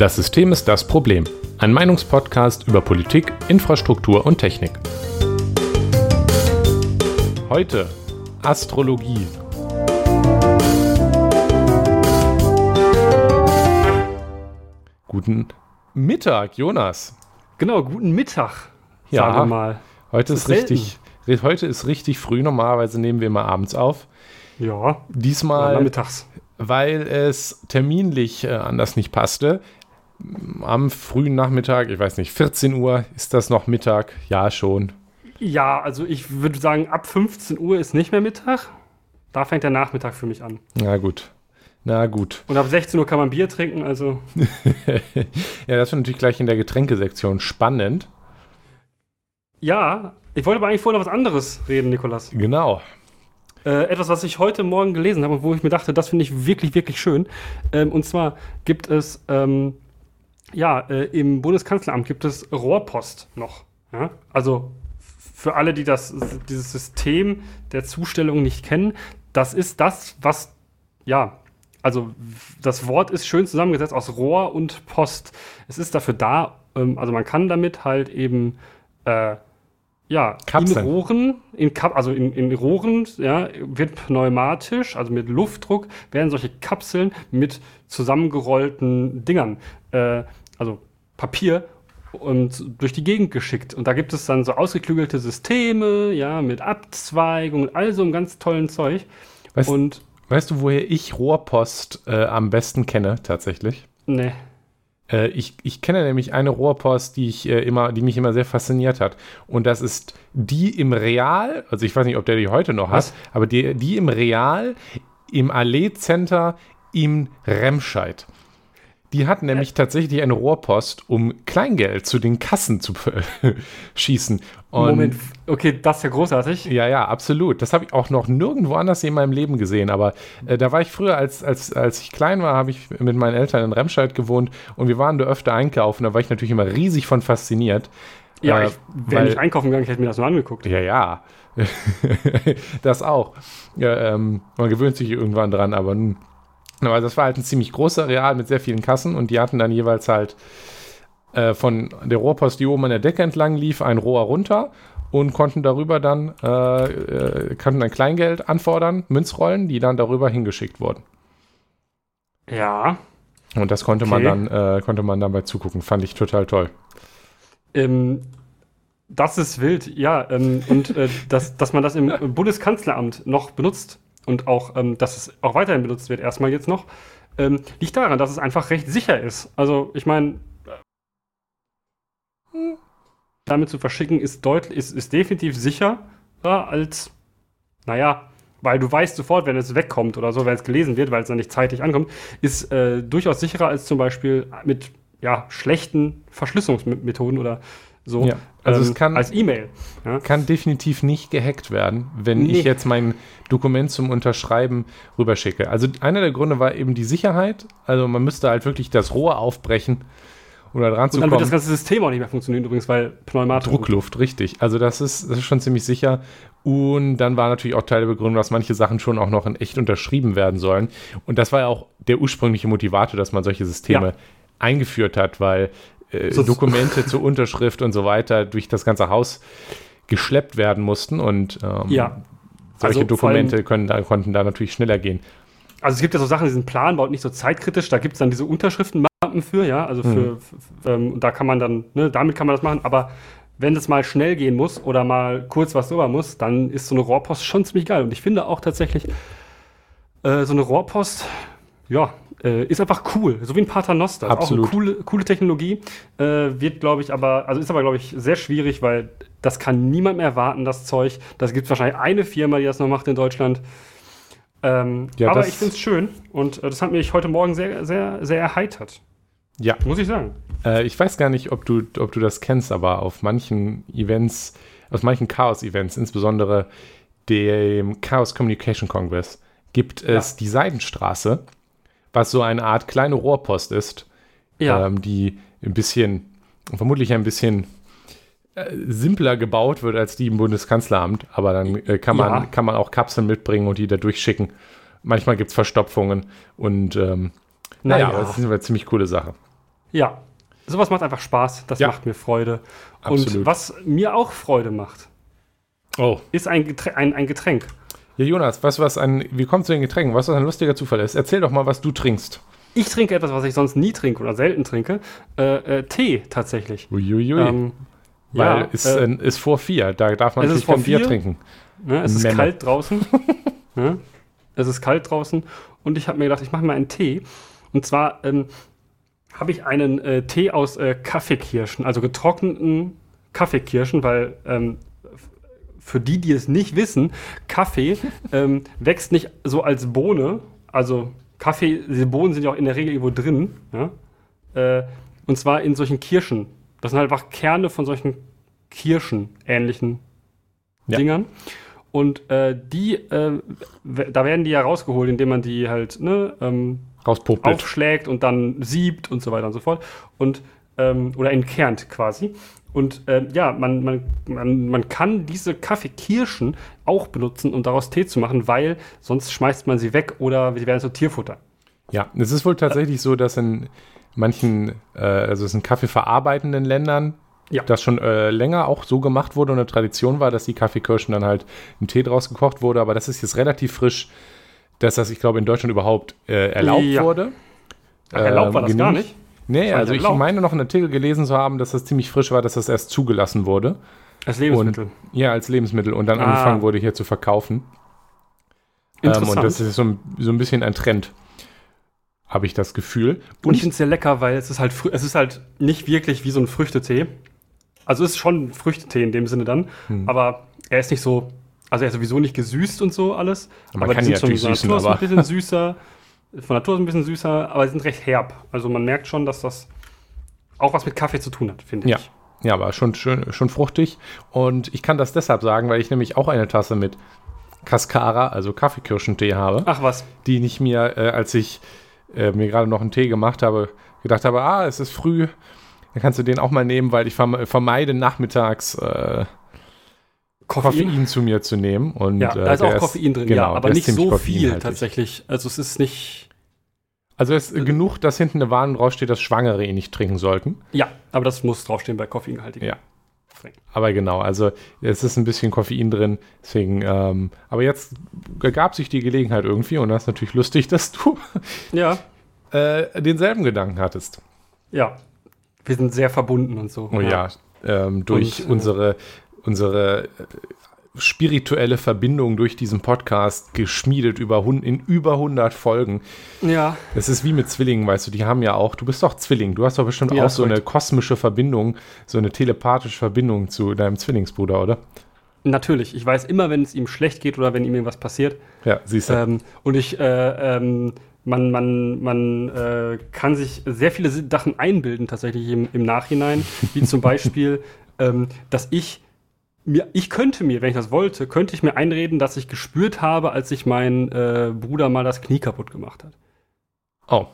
Das System ist das Problem. Ein Meinungspodcast über Politik, Infrastruktur und Technik. Heute Astrologie. Guten Mittag, Jonas. Genau, guten Mittag. Ja, sagen wir mal. Heute ist, ist richtig, heute ist richtig früh. Normalerweise nehmen wir mal abends auf. Ja, Diesmal, nachmittags. weil es terminlich äh, anders nicht passte. Am frühen Nachmittag, ich weiß nicht, 14 Uhr, ist das noch Mittag? Ja, schon. Ja, also ich würde sagen, ab 15 Uhr ist nicht mehr Mittag. Da fängt der Nachmittag für mich an. Na gut. Na gut. Und ab 16 Uhr kann man Bier trinken, also ja, das wird natürlich gleich in der Getränkesektion spannend. ja. Ich wollte aber eigentlich vorher noch was anderes reden, Nikolas. Genau. Äh, etwas, was ich heute Morgen gelesen habe und wo ich mir dachte, das finde ich wirklich, wirklich schön. Ähm, und zwar gibt es, ähm, ja, äh, im Bundeskanzleramt gibt es Rohrpost noch. Ja? Also für alle, die das, dieses System der Zustellung nicht kennen, das ist das, was, ja, also das Wort ist schön zusammengesetzt aus Rohr und Post. Es ist dafür da, ähm, also man kann damit halt eben, äh, ja, Kapseln. in Rohren, in Kap also in, in Rohren, ja, wird pneumatisch, also mit Luftdruck, werden solche Kapseln mit zusammengerollten Dingern, äh, also Papier, und durch die Gegend geschickt. Und da gibt es dann so ausgeklügelte Systeme, ja, mit Abzweigung und all so einem ganz tollen Zeug. Weißt, Und, weißt du, woher ich Rohrpost äh, am besten kenne, tatsächlich? ne, Äh, ich, ich kenne nämlich eine Rohrpost, die ich äh, immer, die mich immer sehr fasziniert hat. Und das ist die im Real, also ich weiß nicht, ob der die heute noch Was? hat, aber die, die im Real im Allee Center im Remscheid. Die hat nämlich tatsächlich eine Rohrpost, um Kleingeld zu den Kassen zu schießen. Und Moment, okay, das ist ja großartig. Ja, ja, absolut. Das habe ich auch noch nirgendwo anders in meinem Leben gesehen. Aber äh, da war ich früher, als, als, als ich klein war, habe ich mit meinen Eltern in Remscheid gewohnt und wir waren da öfter einkaufen. Da war ich natürlich immer riesig von fasziniert. Ja, Äh, ich wäre nicht einkaufen gegangen, ich hätte mir das nur angeguckt. Ja, ja. das auch. Ja, ähm, man gewöhnt sich irgendwann dran, aber nun. Aber das war halt ein ziemlich großer Real mit sehr vielen Kassen und die hatten dann jeweils halt äh, von der Rohrpost, die oben an der Decke entlang lief, ein Rohr runter und konnten darüber dann, äh, äh, konnten dann Kleingeld anfordern, Münzrollen, die dann darüber hingeschickt wurden. Ja. Und das konnte man Okay. dann, äh, konnte man dabei zugucken. Fand ich total toll. Ähm, das ist wild, ja. Ähm, und äh, dass, dass man das im Bundeskanzleramt noch benutzt und auch, ähm, dass es auch weiterhin benutzt wird, erstmal jetzt noch, ähm, liegt daran, dass es einfach recht sicher ist. Also, ich meine, äh, damit zu verschicken ist, deutlich, ist, ist definitiv sicherer als, naja, weil du weißt sofort, wenn es wegkommt oder so, wenn es gelesen wird, weil es dann nicht zeitig ankommt, ist äh, durchaus sicherer als zum Beispiel mit ja, schlechten Verschlüsselungsmethoden oder so. Ja, also es kann- als E-Mail. Ja. Kann definitiv nicht gehackt werden, wenn Nee. ich jetzt mein Dokument zum Unterschreiben rüberschicke. Also einer der Gründe war eben die Sicherheit. Also man müsste halt wirklich das Rohr aufbrechen, um da dran Und zu dann wird das kommen. ganze System auch nicht mehr funktionieren, übrigens, weil Pneumatisch. Druckluft, richtig. Also das ist, das ist schon ziemlich sicher. Und dann war natürlich auch Teil der Begründung, dass manche Sachen schon auch noch in echt unterschrieben werden sollen. Und das war ja auch der ursprüngliche Motivator, dass man solche Systeme Ja. eingeführt hat, weil äh, Dokumente zur Unterschrift und so weiter durch das ganze Haus geschleppt werden mussten und ähm, Ja. solche Also vor allem- Dokumente können da, konnten da natürlich schneller gehen. Also es gibt ja so Sachen, die sind planbar und nicht so zeitkritisch. Da gibt es dann diese Unterschriftenmappen für, ja. Also für, f- f- ähm, und da kann man dann, ne, damit kann man das machen. Aber wenn es mal schnell gehen muss oder mal kurz was drüber muss, dann ist so eine Rohrpost schon ziemlich geil. Und ich finde auch tatsächlich, äh, so eine Rohrpost, ja, äh, ist einfach cool. So wie ein Paternoster. Absolut. Auch eine coole, coole Technologie. Äh, wird, glaube ich, aber, also ist aber, glaube ich, sehr schwierig, weil das kann niemand mehr erwarten, das Zeug. Das gibt wahrscheinlich eine Firma, die das noch macht in Deutschland. Ähm, Ja, aber ich finde es schön und äh, das hat mich heute Morgen sehr, sehr, sehr erheitert. Ja, Muss ich sagen. äh, ich weiß gar nicht, ob du, ob du das kennst, aber auf manchen Events, auf manchen Chaos-Events, insbesondere dem Chaos Communication Congress, gibt es Ja. die Seidenstraße, was so eine Art kleine Rohrpost ist, Ja. ähm, die ein bisschen, vermutlich ein bisschen äh, simpler gebaut wird als die im Bundeskanzleramt, aber dann äh, kann, man, Ja. kann man auch Kapseln mitbringen und die da durchschicken. Manchmal gibt es Verstopfungen und ähm, naja, Naja. das ist eine ziemlich coole Sache. Ja, sowas macht einfach Spaß. Das Ja. macht mir Freude. Absolut. Und was mir auch Freude macht, Oh. ist ein, Getränk, ein, ein Getränk. Ja, Jonas, du, was ein, wie kommst du zu den Getränken? Was ein lustiger Zufall ist? Erzähl doch mal, was du trinkst. Ich trinke etwas, was ich sonst nie trinke oder selten trinke. Äh, äh, Tee tatsächlich. Uiuiui. Ähm, Weil ja, ist, äh, ist vor vier, da darf man Es natürlich ist vor kein Bier vier. trinken. Ne, es ist Memme. kalt draußen. ne? Es ist kalt draußen und ich habe mir gedacht, ich mache mal einen Tee. Und zwar ähm, habe ich einen äh, Tee aus äh, Kaffeekirschen, also getrockneten Kaffeekirschen, weil ähm, für die, die es nicht wissen, Kaffee ähm, wächst nicht so als Bohne. Also Kaffee, diese Bohnen sind ja auch in der Regel irgendwo drin. Ja? Äh, und zwar in solchen Kirschen. Das sind halt einfach Kerne von solchen Kirschen-ähnlichen Ja. Dingern. Und äh, die, äh, da werden die ja rausgeholt, indem man die halt ne, ähm, aufschlägt und dann siebt und so weiter und so fort. Und, ähm, oder entkernt quasi. Und ähm, ja, man, man, man, man kann diese Kaffeekirschen auch benutzen, um daraus Tee zu machen, weil sonst schmeißt man sie weg oder sie werden zu Tierfutter. Ja, es ist wohl tatsächlich so, dass in manchen, äh, also es in kaffeeverarbeitenden Ländern, Ja. das schon äh, länger auch so gemacht wurde und eine Tradition war, dass die Kaffeekirschen dann halt ein Tee draus gekocht wurde, aber das ist jetzt relativ frisch, dass das, ich glaube, in Deutschland überhaupt äh, erlaubt Ja. wurde. Ach, erlaubt war das gar genehmigt. nicht. Nee, also ich meine noch einen Artikel gelesen zu haben, dass das ziemlich frisch war, dass das erst zugelassen wurde. Als Lebensmittel. Ja, als Lebensmittel und dann Ah. angefangen wurde hier zu verkaufen. Ähm, Interessant. und das ist so ein, so ein bisschen ein Trend, habe ich das Gefühl. Und ich finde es sehr lecker, weil es ist halt es ist halt nicht wirklich wie so ein Früchtetee. Also es ist schon ein Früchtetee in dem Sinne dann, Hm. aber er ist nicht so, also er ist sowieso nicht gesüßt und so alles. Man aber kann die sind von süßen, aber- ein bisschen süßer, von Natur aus ein bisschen süßer, aber sie sind recht herb. Also man merkt schon, dass das auch was mit Kaffee zu tun hat, finde Ja. ich. Ja, aber schon, schön, schon fruchtig. Und ich kann das deshalb sagen, weil ich nämlich auch eine Tasse mit Cascara, also Kaffeekirschentee habe, Ach was, die ich mir, äh, als ich äh, mir gerade noch einen Tee gemacht habe, gedacht habe, ah, es ist früh, dann kannst du den auch mal nehmen, weil ich verme vermeide nachmittags äh, Koffein. Koffein zu mir zu nehmen. Und, Ja, äh, da ist auch Koffein drin, genau, ja, aber ist nicht so viel tatsächlich. Also es ist nicht, Also es ist genug, dass hinten eine Warnung draufsteht, dass Schwangere ihn nicht trinken sollten. ja, aber das muss draufstehen bei koffeinhaltigen. Ja. Aber genau, also es ist ein bisschen Koffein drin, deswegen, ähm, aber jetzt ergab sich die Gelegenheit irgendwie und das ist natürlich lustig, dass du Ja, äh, denselben Gedanken hattest. ja. Wir sind sehr verbunden und so. Oh ja, ähm, durch Und, äh, unsere, unsere äh, spirituelle Verbindung durch diesen Podcast geschmiedet über in über 100 Folgen. Ja, Es ist wie mit Zwillingen, weißt du, die haben ja auch, du bist doch Zwilling, du hast doch bestimmt Ja, auch so eine kosmische Verbindung, so eine telepathische Verbindung zu deinem Zwillingsbruder, oder? natürlich. Ich weiß immer, wenn es ihm schlecht geht oder wenn ihm irgendwas passiert. Ja, siehst du. Ähm, und ich, äh, ähm, man, man, man äh, kann sich sehr viele Sachen einbilden tatsächlich im, im Nachhinein, wie zum Beispiel, ähm, dass ich mir, ich könnte mir, wenn ich das wollte, könnte ich mir einreden, dass ich gespürt habe, als sich mein äh, Bruder mal das Knie kaputt gemacht hat. oh,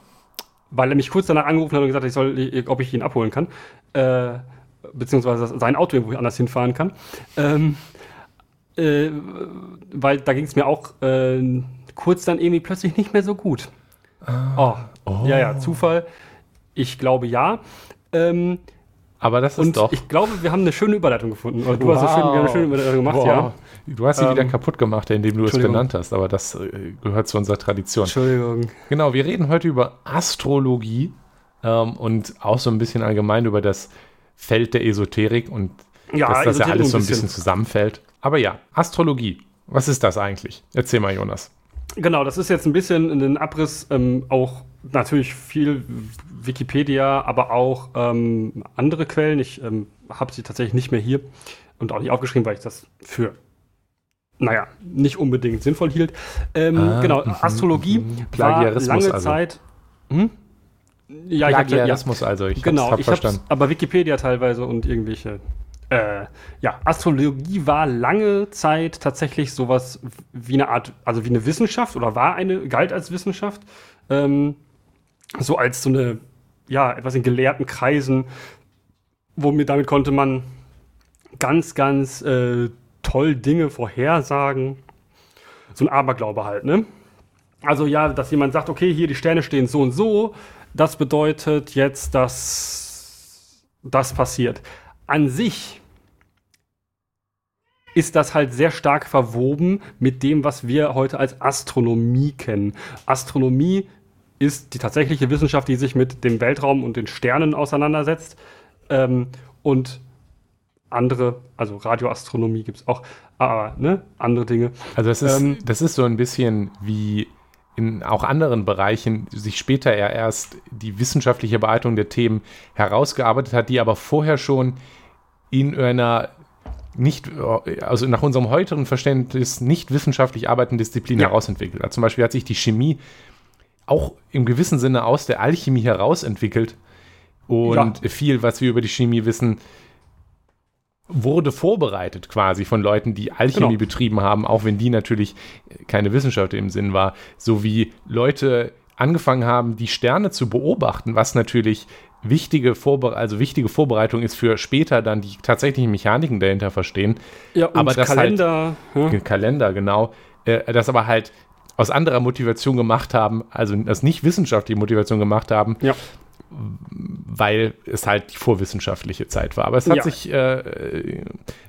Weil er mich kurz danach angerufen hat und gesagt hat, ich soll, ob ich ihn abholen kann. Äh, beziehungsweise sein Auto irgendwo anders hinfahren kann. Ähm, äh, weil da ging es mir auch äh, kurz dann irgendwie plötzlich nicht mehr so gut. Oh. Ja, ja, Zufall. Ich glaube ja. Ähm, aber das ist und doch. ich glaube, wir haben eine schöne Überleitung gefunden. Oder du hast eine schöne, eine schöne Überleitung gemacht, Wow. ja. Du hast sie wieder Ähm, kaputt gemacht, indem du es benannt hast, aber das äh, gehört zu unserer Tradition. Entschuldigung. Genau, wir reden heute über Astrologie ähm, und auch so ein bisschen allgemein über das Feld der Esoterik und Ja, dass das ja alles so ein bisschen. bisschen zusammenfällt. Aber ja, Astrologie. Was ist das eigentlich? Erzähl mal, Jonas. Genau, das ist jetzt ein bisschen ein Abriss, ähm, auch natürlich viel Wikipedia, aber auch ähm, andere Quellen. Ich ähm, habe sie tatsächlich nicht mehr hier und auch nicht aufgeschrieben, weil ich das für, naja, nicht unbedingt sinnvoll hielt. Ähm, Ah, genau, mhm, Astrologie mhm. war Plagiarismus lange also. Zeit. Hm? Ja, ich hab, ja, Plagiarismus also, ich genau, hab's, hab ich habe verstanden. aber Wikipedia teilweise und irgendwelche. Äh, ja, Astrologie war lange Zeit tatsächlich sowas wie eine Art, also wie eine Wissenschaft oder war eine, galt als Wissenschaft. Ähm, so als so eine, ja, etwas in gelehrten Kreisen, womit damit konnte man ganz, ganz äh, toll Dinge vorhersagen. So ein Aberglaube halt, ne? Also ja, dass jemand sagt, okay, hier die Sterne stehen so und so, das bedeutet jetzt, dass das passiert. An sich ist das halt sehr stark verwoben mit dem, was wir heute als Astronomie kennen. Astronomie ist die tatsächliche Wissenschaft, die sich mit dem Weltraum und den Sternen auseinandersetzt. Ähm, und andere, also Radioastronomie gibt es auch, aber ne, andere Dinge. Also das ist, ähm, das ist so ein bisschen wie in auch anderen Bereichen sich später eher erst die wissenschaftliche Bearbeitung der Themen herausgearbeitet hat, die aber vorher schon in einer nicht, also nach unserem heutigen Verständnis nicht wissenschaftlich arbeitenden Disziplin ja. herausentwickelt hat. Zum Beispiel hat sich die Chemie auch im gewissen Sinne aus der Alchemie herausentwickelt. Und ja. viel, was wir über die Chemie wissen, wurde vorbereitet quasi von Leuten, die Alchemie genau. betrieben haben, auch wenn die natürlich keine Wissenschaft im Sinn war, so wie Leute angefangen haben, die Sterne zu beobachten, was natürlich wichtige, Vorbere also wichtige Vorbereitung ist für später dann die tatsächlichen Mechaniken dahinter verstehen. Ja, aber das Kalender. Halt, ja. Kalender, genau. Äh, das aber halt aus anderer Motivation gemacht haben, also das nicht wissenschaftliche Motivation gemacht haben, ja. weil es halt die vorwissenschaftliche Zeit war. Aber es hat ja. sich, äh,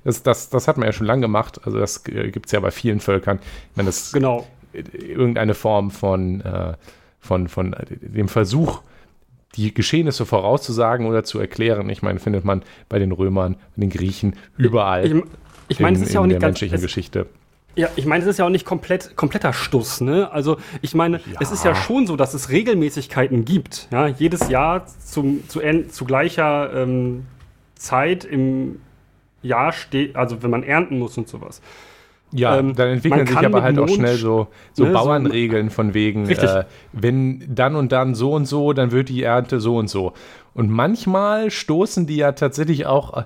das, das, das hat man ja schon lange gemacht, also das äh, gibt es ja bei vielen Völkern. Ich meine, das genau. irgendeine Form von, äh, von, von dem Versuch, die Geschehnisse vorauszusagen oder zu erklären. Ich meine, findet man bei den Römern, bei den Griechen, überall. Ich, ich meine, es ist ja auch nicht menschlichen Geschichte. Ja, ich meine, es ist ja auch nicht komplett, kompletter Stuss, ne? Also, ich meine, ja. es ist ja schon so, dass es Regelmäßigkeiten gibt. Ja, jedes Jahr zum, zu, zu gleicher ähm, Zeit im Jahr steht, also wenn man ernten muss und sowas. Ja, ähm, dann entwickeln sich aber halt Mond, auch schnell so, so ne, Bauernregeln so, von wegen, äh, wenn dann und dann so und so, dann wird die Ernte so und so. Und manchmal stoßen die ja tatsächlich auch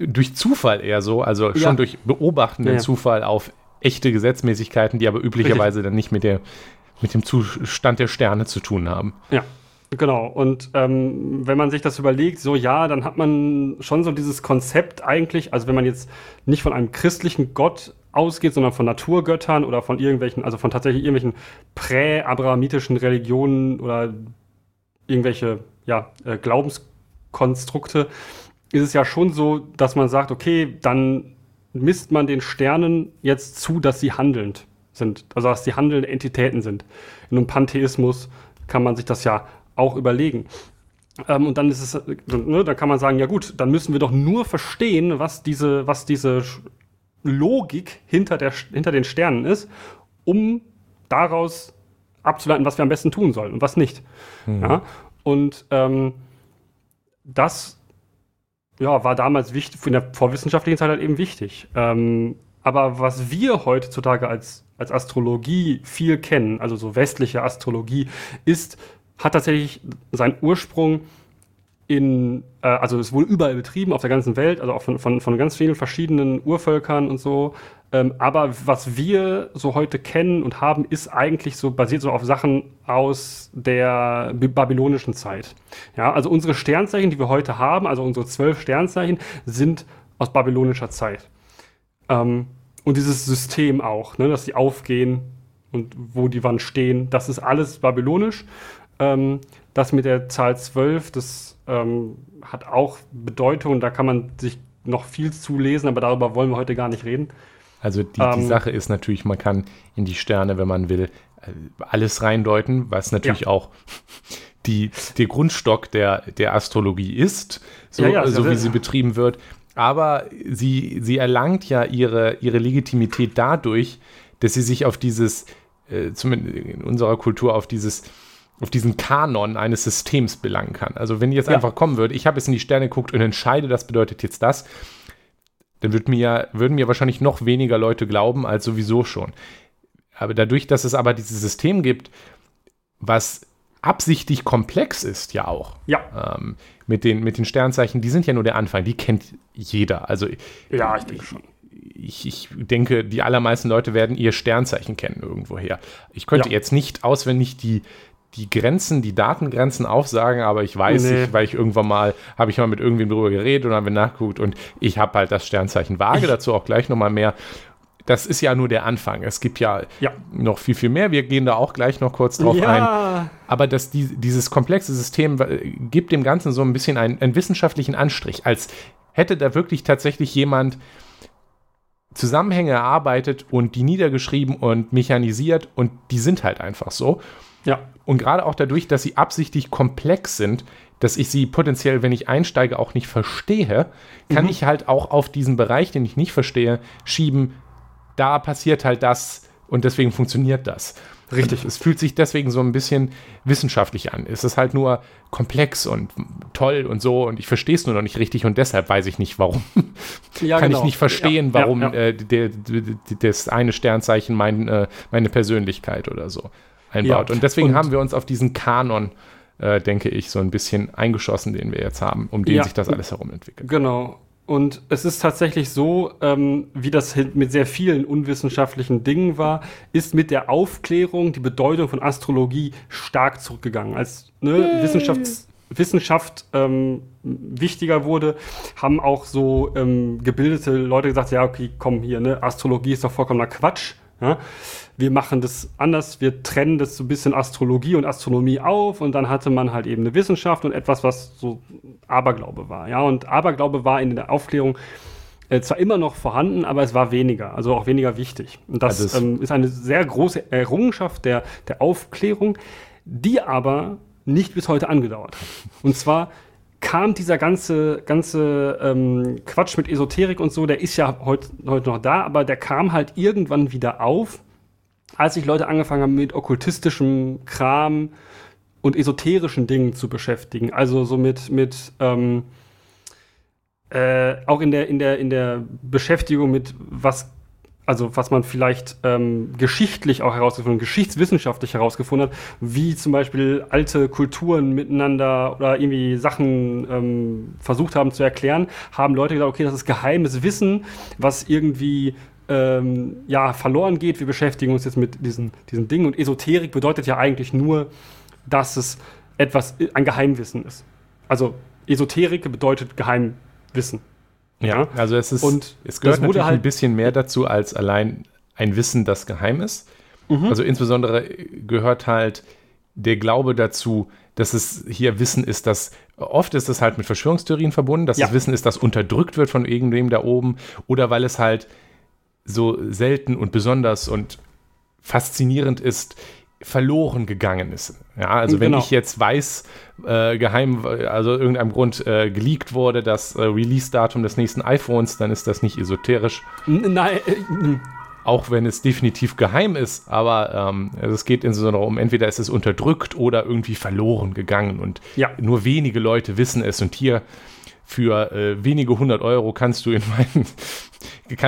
durch Zufall eher so, also schon ja. durch beobachtenden ja. Zufall auf echte Gesetzmäßigkeiten, die aber üblicherweise Richtig. dann nicht mit, der, mit dem Zustand der Sterne zu tun haben. Ja. Genau, und ähm, wenn man sich das überlegt, so ja, dann hat man schon so dieses Konzept eigentlich, also wenn man jetzt nicht von einem christlichen Gott ausgeht, sondern von Naturgöttern oder von irgendwelchen, also von tatsächlich irgendwelchen prä-abrahamitischen Religionen oder irgendwelche ja, äh, Glaubenskonstrukte, ist es ja schon so, dass man sagt, okay, dann misst man den Sternen jetzt zu, dass sie handelnd sind, also dass sie handelnde Entitäten sind. In einem Pantheismus kann man sich das ja auch überlegen. Ähm, und dann ist es, ne, dann kann man sagen, ja gut, dann müssen wir doch nur verstehen, was diese, was diese Logik hinter, der, hinter den Sternen ist, um daraus abzuleiten, was wir am besten tun sollen und was nicht. Mhm. Ja? Und ähm, das ja, war damals wichtig, in der vorwissenschaftlichen Zeit halt eben wichtig. Ähm, aber was wir heutzutage als, als Astrologie viel kennen, also so westliche Astrologie, ist, hat tatsächlich seinen Ursprung in, äh, also es wurde überall betrieben auf der ganzen Welt, also auch von, von, von ganz vielen verschiedenen Urvölkern und so. Ähm, aber was wir so heute kennen und haben, ist eigentlich so basiert so auf Sachen aus der babylonischen Zeit. Ja, also unsere Sternzeichen, die wir heute haben, also unsere zwölf Sternzeichen, sind aus babylonischer Zeit. Ähm, und dieses System auch, ne, dass sie aufgehen und wo die wann stehen, das ist alles babylonisch. Ähm, das mit der Zahl 12, das ähm, hat auch Bedeutung, da kann man sich noch viel zulesen, aber darüber wollen wir heute gar nicht reden. Also die, ähm, die Sache ist natürlich, man kann in die Sterne, wenn man will, äh, alles reindeuten, was natürlich ja. auch die, der Grundstock der, der Astrologie ist, so, ja, ja, so wie sie betrieben wird. Aber sie, sie erlangt ja ihre, ihre Legitimität dadurch, dass sie sich auf dieses, äh, zumindest in unserer Kultur, auf dieses auf diesen Kanon eines Systems belangen kann. Also wenn jetzt ja. einfach kommen würde, ich habe jetzt in die Sterne geguckt und entscheide, das bedeutet jetzt das, dann würd mir, würden mir wahrscheinlich noch weniger Leute glauben als sowieso schon. Aber dadurch, dass es aber dieses System gibt, was absichtlich komplex ist, ja auch. Ja. Ähm, mit, den, mit den Sternzeichen, die sind ja nur der Anfang, die kennt jeder. Also ja, ich denke schon. Ich, ich, denke, die allermeisten Leute werden ihr Sternzeichen kennen irgendwoher. Ich könnte ja. jetzt nicht auswendig die, die Grenzen, die Datengrenzen aufsagen, aber ich weiß nee. nicht, weil ich irgendwann mal, habe ich mal mit irgendwem drüber geredet und haben wir nachgeguckt und ich habe halt das Sternzeichen Waage, dazu auch gleich nochmal mehr. das ist ja nur der Anfang. Es gibt ja, Ja. noch viel, viel mehr. Wir gehen da auch gleich noch kurz drauf ein. ja, Aber dass die, dieses komplexe System äh, gibt dem Ganzen so ein bisschen einen, einen wissenschaftlichen Anstrich, als hätte da wirklich tatsächlich jemand Zusammenhänge erarbeitet und die niedergeschrieben und mechanisiert und die sind halt einfach so. ja, Und gerade auch dadurch, dass sie absichtlich komplex sind, dass ich sie potenziell, wenn ich einsteige, auch nicht verstehe, kann ich halt auch auf diesen Bereich, den ich nicht verstehe, schieben, da passiert halt das und deswegen funktioniert das. Richtig. Und es fühlt sich deswegen so ein bisschen wissenschaftlich an. Es ist halt nur komplex und toll und so und ich verstehe es nur noch nicht richtig und deshalb weiß ich nicht, warum. ja kann genau. ich nicht verstehen, Ja, warum ja. Äh, der, der, das eine Sternzeichen mein, äh, meine Persönlichkeit oder so einbaut. Ja, Und deswegen und- haben wir uns auf diesen Kanon, äh, denke ich, so ein bisschen eingeschossen, den wir jetzt haben, um den Ja. sich das alles herum entwickelt. Genau. Und es ist tatsächlich so, ähm, wie das hin- mit sehr vielen unwissenschaftlichen Dingen war, ist mit der Aufklärung die Bedeutung von Astrologie stark zurückgegangen. Als ne, Wissenschafts Wissenschaft ähm, wichtiger wurde, haben auch so ähm, gebildete Leute gesagt, ja, okay, komm hier, ne, Astrologie ist doch vollkommener Quatsch. Ja? Wir machen das anders, wir trennen das so ein bisschen Astrologie und Astronomie auf und dann hatte man halt eben eine Wissenschaft und etwas, was so Aberglaube war. Ja, und Aberglaube war in der Aufklärung äh, zwar immer noch vorhanden, aber es war weniger, also auch weniger wichtig. Und das Also ähm, ist eine sehr große Errungenschaft der, der Aufklärung, die aber nicht bis heute angedauert hat. Und zwar kam dieser ganze, ganze ähm, Quatsch mit Esoterik und so, der ist ja heute heute noch da, aber der kam halt irgendwann wieder auf, als sich Leute angefangen haben mit okkultistischem Kram und esoterischen Dingen zu beschäftigen. Also so mit, mit ähm, äh, auch in der, in, der, in der Beschäftigung mit was, also was man vielleicht ähm, geschichtlich auch herausgefunden, geschichtswissenschaftlich herausgefunden hat, wie zum Beispiel alte Kulturen miteinander oder irgendwie Sachen ähm, versucht haben zu erklären, haben Leute gesagt, okay, das ist geheimes Wissen, was irgendwie ähm, ja, verloren geht. Wir beschäftigen uns jetzt mit diesen, diesen Dingen. Und Esoterik bedeutet ja eigentlich nur, dass es etwas, ein Geheimwissen ist. Also Esoterik bedeutet Geheimwissen. Ja, also es ist, Und es gehört natürlich halt- ein bisschen mehr dazu als allein ein Wissen, das geheim ist. Mhm. Also insbesondere gehört halt der Glaube dazu, dass es hier Wissen ist, das oft ist es halt mit Verschwörungstheorien verbunden, dass Ja. es Wissen ist, das unterdrückt wird von irgendwem da oben oder weil es halt so selten und besonders und faszinierend ist, verloren gegangen ist. Ja, also wenn Genau. ich jetzt weiß, äh, geheim, also irgendeinem Grund äh, geleakt wurde, das äh, Release-Datum des nächsten iPhones, dann ist das nicht esoterisch, Nein, äh, auch wenn es definitiv geheim ist, aber ähm, also es geht insbesondere um, entweder ist es unterdrückt oder irgendwie verloren gegangen und Ja. nur wenige Leute wissen es und hier für äh, wenige hundert Euro kannst du in meinen,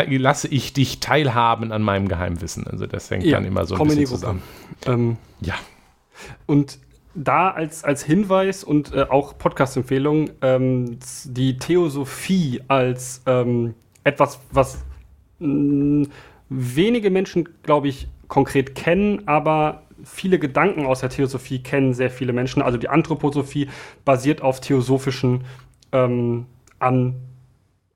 lasse ich dich teilhaben an meinem Geheimwissen. Also das hängt Ja, dann immer so ein bisschen zusammen. ähm, Ja, Und da als, als Hinweis und äh, auch Podcast-Empfehlung, ähm, die Theosophie als ähm, etwas, was mh, wenige Menschen, glaube ich, konkret kennen, aber viele Gedanken aus der Theosophie kennen sehr viele Menschen. Also die Anthroposophie basiert auf theosophischen ähm, an,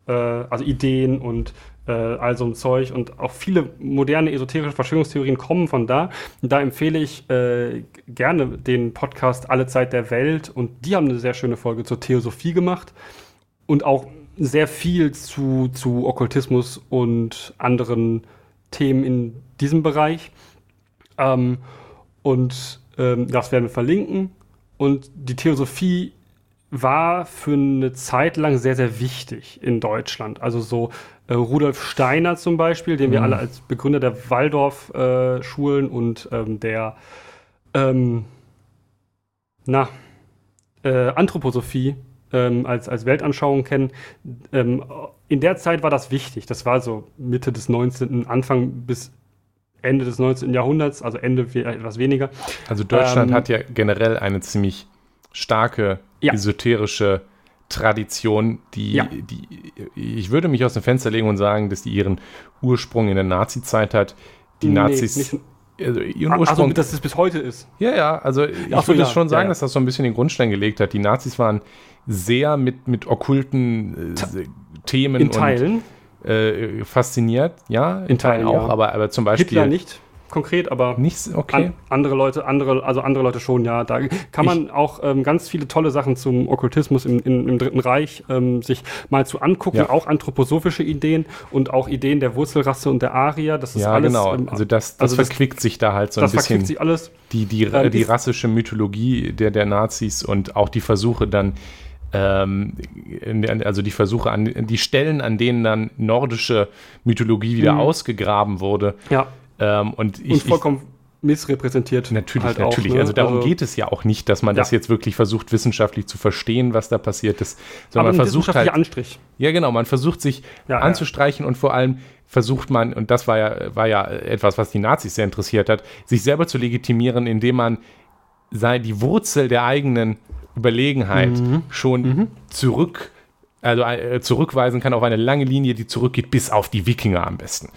äh, also Ideen und äh, all so ein Zeug und auch viele moderne esoterische Verschwörungstheorien kommen von da. Und da empfehle ich äh, gerne den Podcast Alle Zeit der Welt und die haben eine sehr schöne Folge zur Theosophie gemacht und auch sehr viel zu, zu Okkultismus und anderen Themen in diesem Bereich. Ähm, und ähm, das werden wir verlinken. Und die Theosophie war für eine Zeit lang sehr, sehr wichtig in Deutschland. Also so äh, Rudolf Steiner zum Beispiel, den wir Mhm. alle als Begründer der Waldorf-Schulen und ähm, der ähm, na, äh, Anthroposophie ähm, als, als Weltanschauung kennen. Ähm, in der Zeit war das wichtig. Das war so Mitte des 19., Anfang bis Ende des 19. Jahrhunderts, also Ende etwas weniger. also Deutschland Ähm, hat ja generell eine ziemlich starke Ja. esoterische Tradition, die, Ja. die, ich würde mich aus dem Fenster legen und sagen, dass die ihren Ursprung in der Nazi-Zeit hat. Die Nee, Nazis, nicht- also ihren Also, Ursprung, dass es bis heute ist. Ja, ja, also ich so, würde ja, schon sagen, ja, dass das so ein bisschen den Grundstein gelegt hat. Die Nazis waren sehr mit, mit okkulten äh, Themen In und Teilen. äh, fasziniert, ja, In Teilen, auch, ja. aber, aber zum Beispiel Hitler nicht konkret, aber nichts, okay. an, andere Leute, andere, also andere Leute schon, ja. Da kann man auch ähm, ganz viele tolle Sachen zum Okkultismus im, im, im Dritten Reich ähm, sich mal zu angucken, Ja. auch anthroposophische Ideen und auch Ideen der Wurzelrasse und der Arier. Das ist ja, alles. genau. ähm, Also das, das also das- verquickt sich da halt so das ein bisschen. verklickt sich alles. die, die, Ähm, die ist- rassische Mythologie der, der Nazis und auch die Versuche dann, ähm, also die Versuche an die Stellen, an denen dann nordische Mythologie wieder Mhm. ausgegraben wurde. Ja, Ähm, und ich, und ich vollkommen missrepräsentiert. Natürlich, halt auch, natürlich. ne? Also darum geht es ja auch nicht, dass man das Ja. jetzt wirklich versucht, wissenschaftlich zu verstehen, was da passiert ist, sondern Aber man versucht halt, Anstrich. ja genau, man versucht sich Ja, ja. anzustreichen und vor allem versucht man, und das war ja, war ja etwas, was die Nazis sehr interessiert hat, sich selber zu legitimieren, indem man sei die Wurzel der eigenen Überlegenheit Mhm. schon zurück, also äh, zurückweisen kann auf eine lange Linie, die zurückgeht bis auf die Wikinger am besten.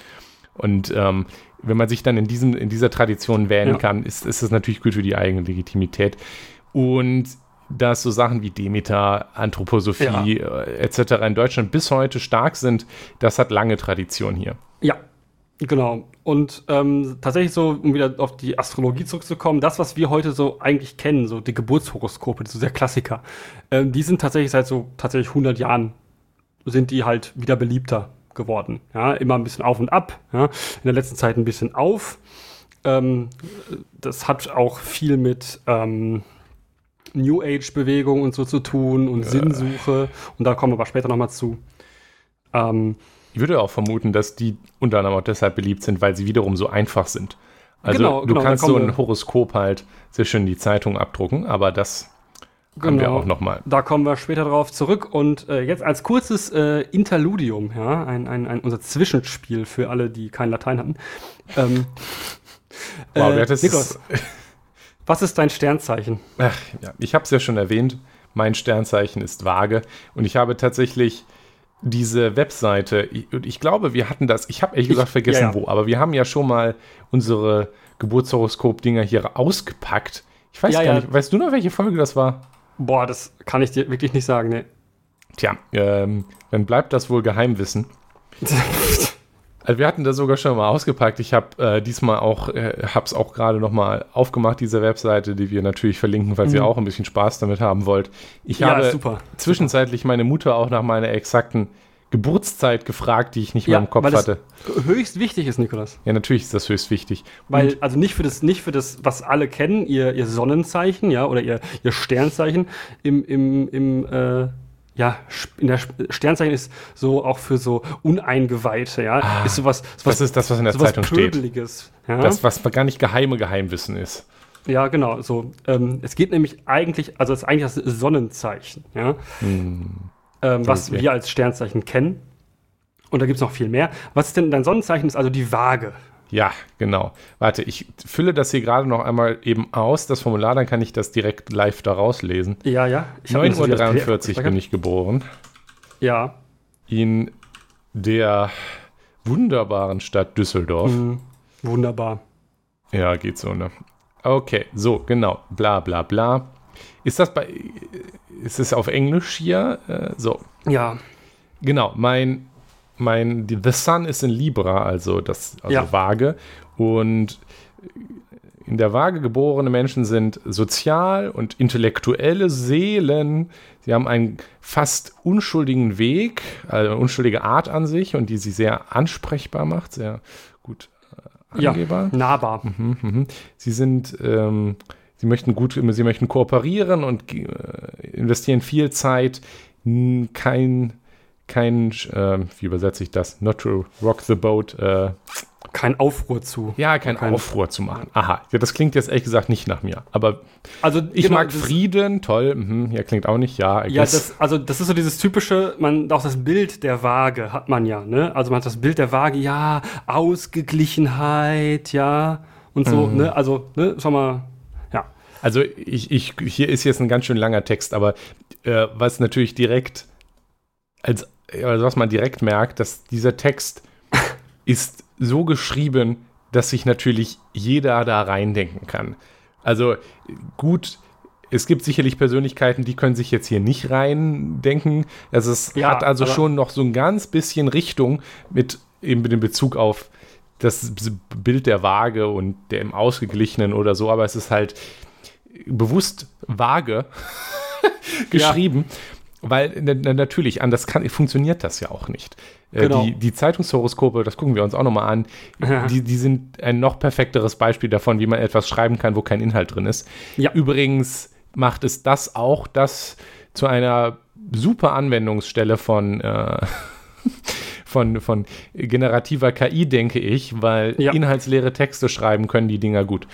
Und ähm, wenn man sich dann in, diesem, in dieser Tradition wählen Ja. kann, ist, ist das natürlich gut für die eigene Legitimität. Und dass so Sachen wie Demeter, Anthroposophie äh, etc. in Deutschland bis heute stark sind, das hat lange Tradition hier. Ja, genau. Und ähm, tatsächlich so, um wieder auf die Astrologie zurückzukommen, das, was wir heute so eigentlich kennen, so die Geburtshoroskope, so der Klassiker, ähm, die sind tatsächlich seit so tatsächlich 100 Jahren sind die halt wieder beliebter geworden. Ja, immer ein bisschen auf und ab. Ja, in der letzten Zeit ein bisschen auf. Ähm, das hat auch viel mit ähm, New Age-Bewegung und so zu tun und Sinnsuche. Und da kommen wir aber später nochmal zu. Ähm, Ich würde auch vermuten, dass die unter anderem auch deshalb beliebt sind, weil sie wiederum so einfach sind. Also Genau, du genau, kannst so ein Horoskop halt sehr schön in die Zeitung abdrucken, aber das haben wir Genau. auch nochmal. Da kommen wir später drauf zurück. Und äh, jetzt als kurzes äh, Interludium, ja, ein, ein, ein, unser Zwischenspiel für alle, die kein Latein hatten. Ähm, Wow, äh, das Niklas, was ist dein Sternzeichen? Ach, ja, ich habe es ja schon erwähnt, mein Sternzeichen ist vage und ich habe tatsächlich diese Webseite, ich, ich glaube, wir hatten das, ich habe ehrlich gesagt vergessen, ja, ja. wo, aber wir haben ja schon mal unsere Geburtshoroskop-Dinger hier ausgepackt. Ich weiß Ja, gar nicht, weißt du noch, welche Folge das war? Boah, das kann ich dir wirklich nicht sagen, ne. Tja, ähm, dann bleibt das wohl Geheimwissen. Also wir hatten das sogar schon mal ausgepackt. Ich habe äh, diesmal auch, äh, habe es auch gerade noch mal aufgemacht, diese Webseite, die wir natürlich verlinken, falls ihr auch ein bisschen Spaß damit haben wollt. Ich Mhm. Ja, habe super. zwischenzeitlich meine Mutter auch nach meiner exakten Geburtszeit gefragt, die ich nicht mehr im Kopf weil das hatte. höchst wichtig ist, Nikolas. Ja, natürlich ist das höchst wichtig. Weil, also nicht für das, nicht für das, was alle kennen, ihr, ihr Sonnenzeichen, ja, oder ihr, ihr Sternzeichen im, im, im, äh, ja, in der Sternzeichen ist so auch für so Uneingeweihte, ja, ist sowas, sowas, Das ist das, was in der Zeitung steht. Pöbeliges, ja. Das, was gar nicht geheime Geheimwissen ist. ja, genau, so. Ähm, es geht nämlich eigentlich, also es ist eigentlich das Sonnenzeichen, ja, ähm, was Okay. wir als Sternzeichen kennen. Und da gibt es noch viel mehr. Was ist denn dein Sonnenzeichen? Ist also die Waage. Ja, genau. Warte, ich fülle das hier gerade noch einmal eben aus, das Formular, dann kann ich das direkt live da rauslesen. Ja, ja. Ich hab mir das wieder als 9.43 Uhr bin ich geboren. Ja. In der wunderbaren Stadt Düsseldorf. Mhm. Wunderbar. Ja, geht so, ne? Okay, so, genau. Bla, bla, bla. Ist das bei. Ist es auf Englisch hier? Äh, so. Ja. Genau, mein, mein, die, The Sun ist in Libra, also das, also Ja. Waage. Und in der Waage geborene Menschen sind sozial und intellektuelle Seelen. Sie haben einen fast unschuldigen Weg, also eine unschuldige Art an sich und die sie sehr ansprechbar macht, sehr gut äh, Ja. angehbar. Nahbar. Mhm, mhm. Sie sind, ähm, sie möchten gut, sie möchten kooperieren und äh, investieren viel Zeit. Kein, kein, äh, wie übersetze ich das? Not to rock the boat. Äh, Kein Aufruhr zu. ja, kein, Kein- Aufruhr zu machen. Aha, ja, das klingt jetzt ehrlich gesagt nicht nach mir. Aber Also ich genau, mag Frieden, toll. Mhm, ja, klingt auch nicht. Ja, Ja, das, also das ist so dieses typische, man auch das Bild der Waage hat man ja, ne? Also man hat das Bild der Waage, ja, Ausgeglichenheit, ja, und so, Mhm. ne? Also, ne, schau mal. Also ich, ich, hier ist jetzt ein ganz schön langer Text, aber äh, was natürlich direkt, als, also was man direkt merkt, dass dieser Text ist so geschrieben, dass sich natürlich jeder da reindenken kann. Also gut, es gibt sicherlich Persönlichkeiten, die können sich jetzt hier nicht reindenken. Also es Ja, hat also schon noch so ein ganz bisschen Richtung mit eben mit dem Bezug auf das Bild der Waage und der im Ausgeglichenen oder so, aber es ist halt bewusst vage geschrieben, weil na, na, natürlich, anders kann, funktioniert das ja auch nicht. Äh, Genau. Die, die Zeitungshoroskope, das gucken wir uns auch nochmal an, Ja. die, die sind ein noch perfekteres Beispiel davon, wie man etwas schreiben kann, wo kein Inhalt drin ist. Ja. Übrigens macht es das auch, das zu einer super Anwendungsstelle von, äh, von, von generativer KI, denke ich, weil Ja. inhaltsleere Texte schreiben können die Dinger gut.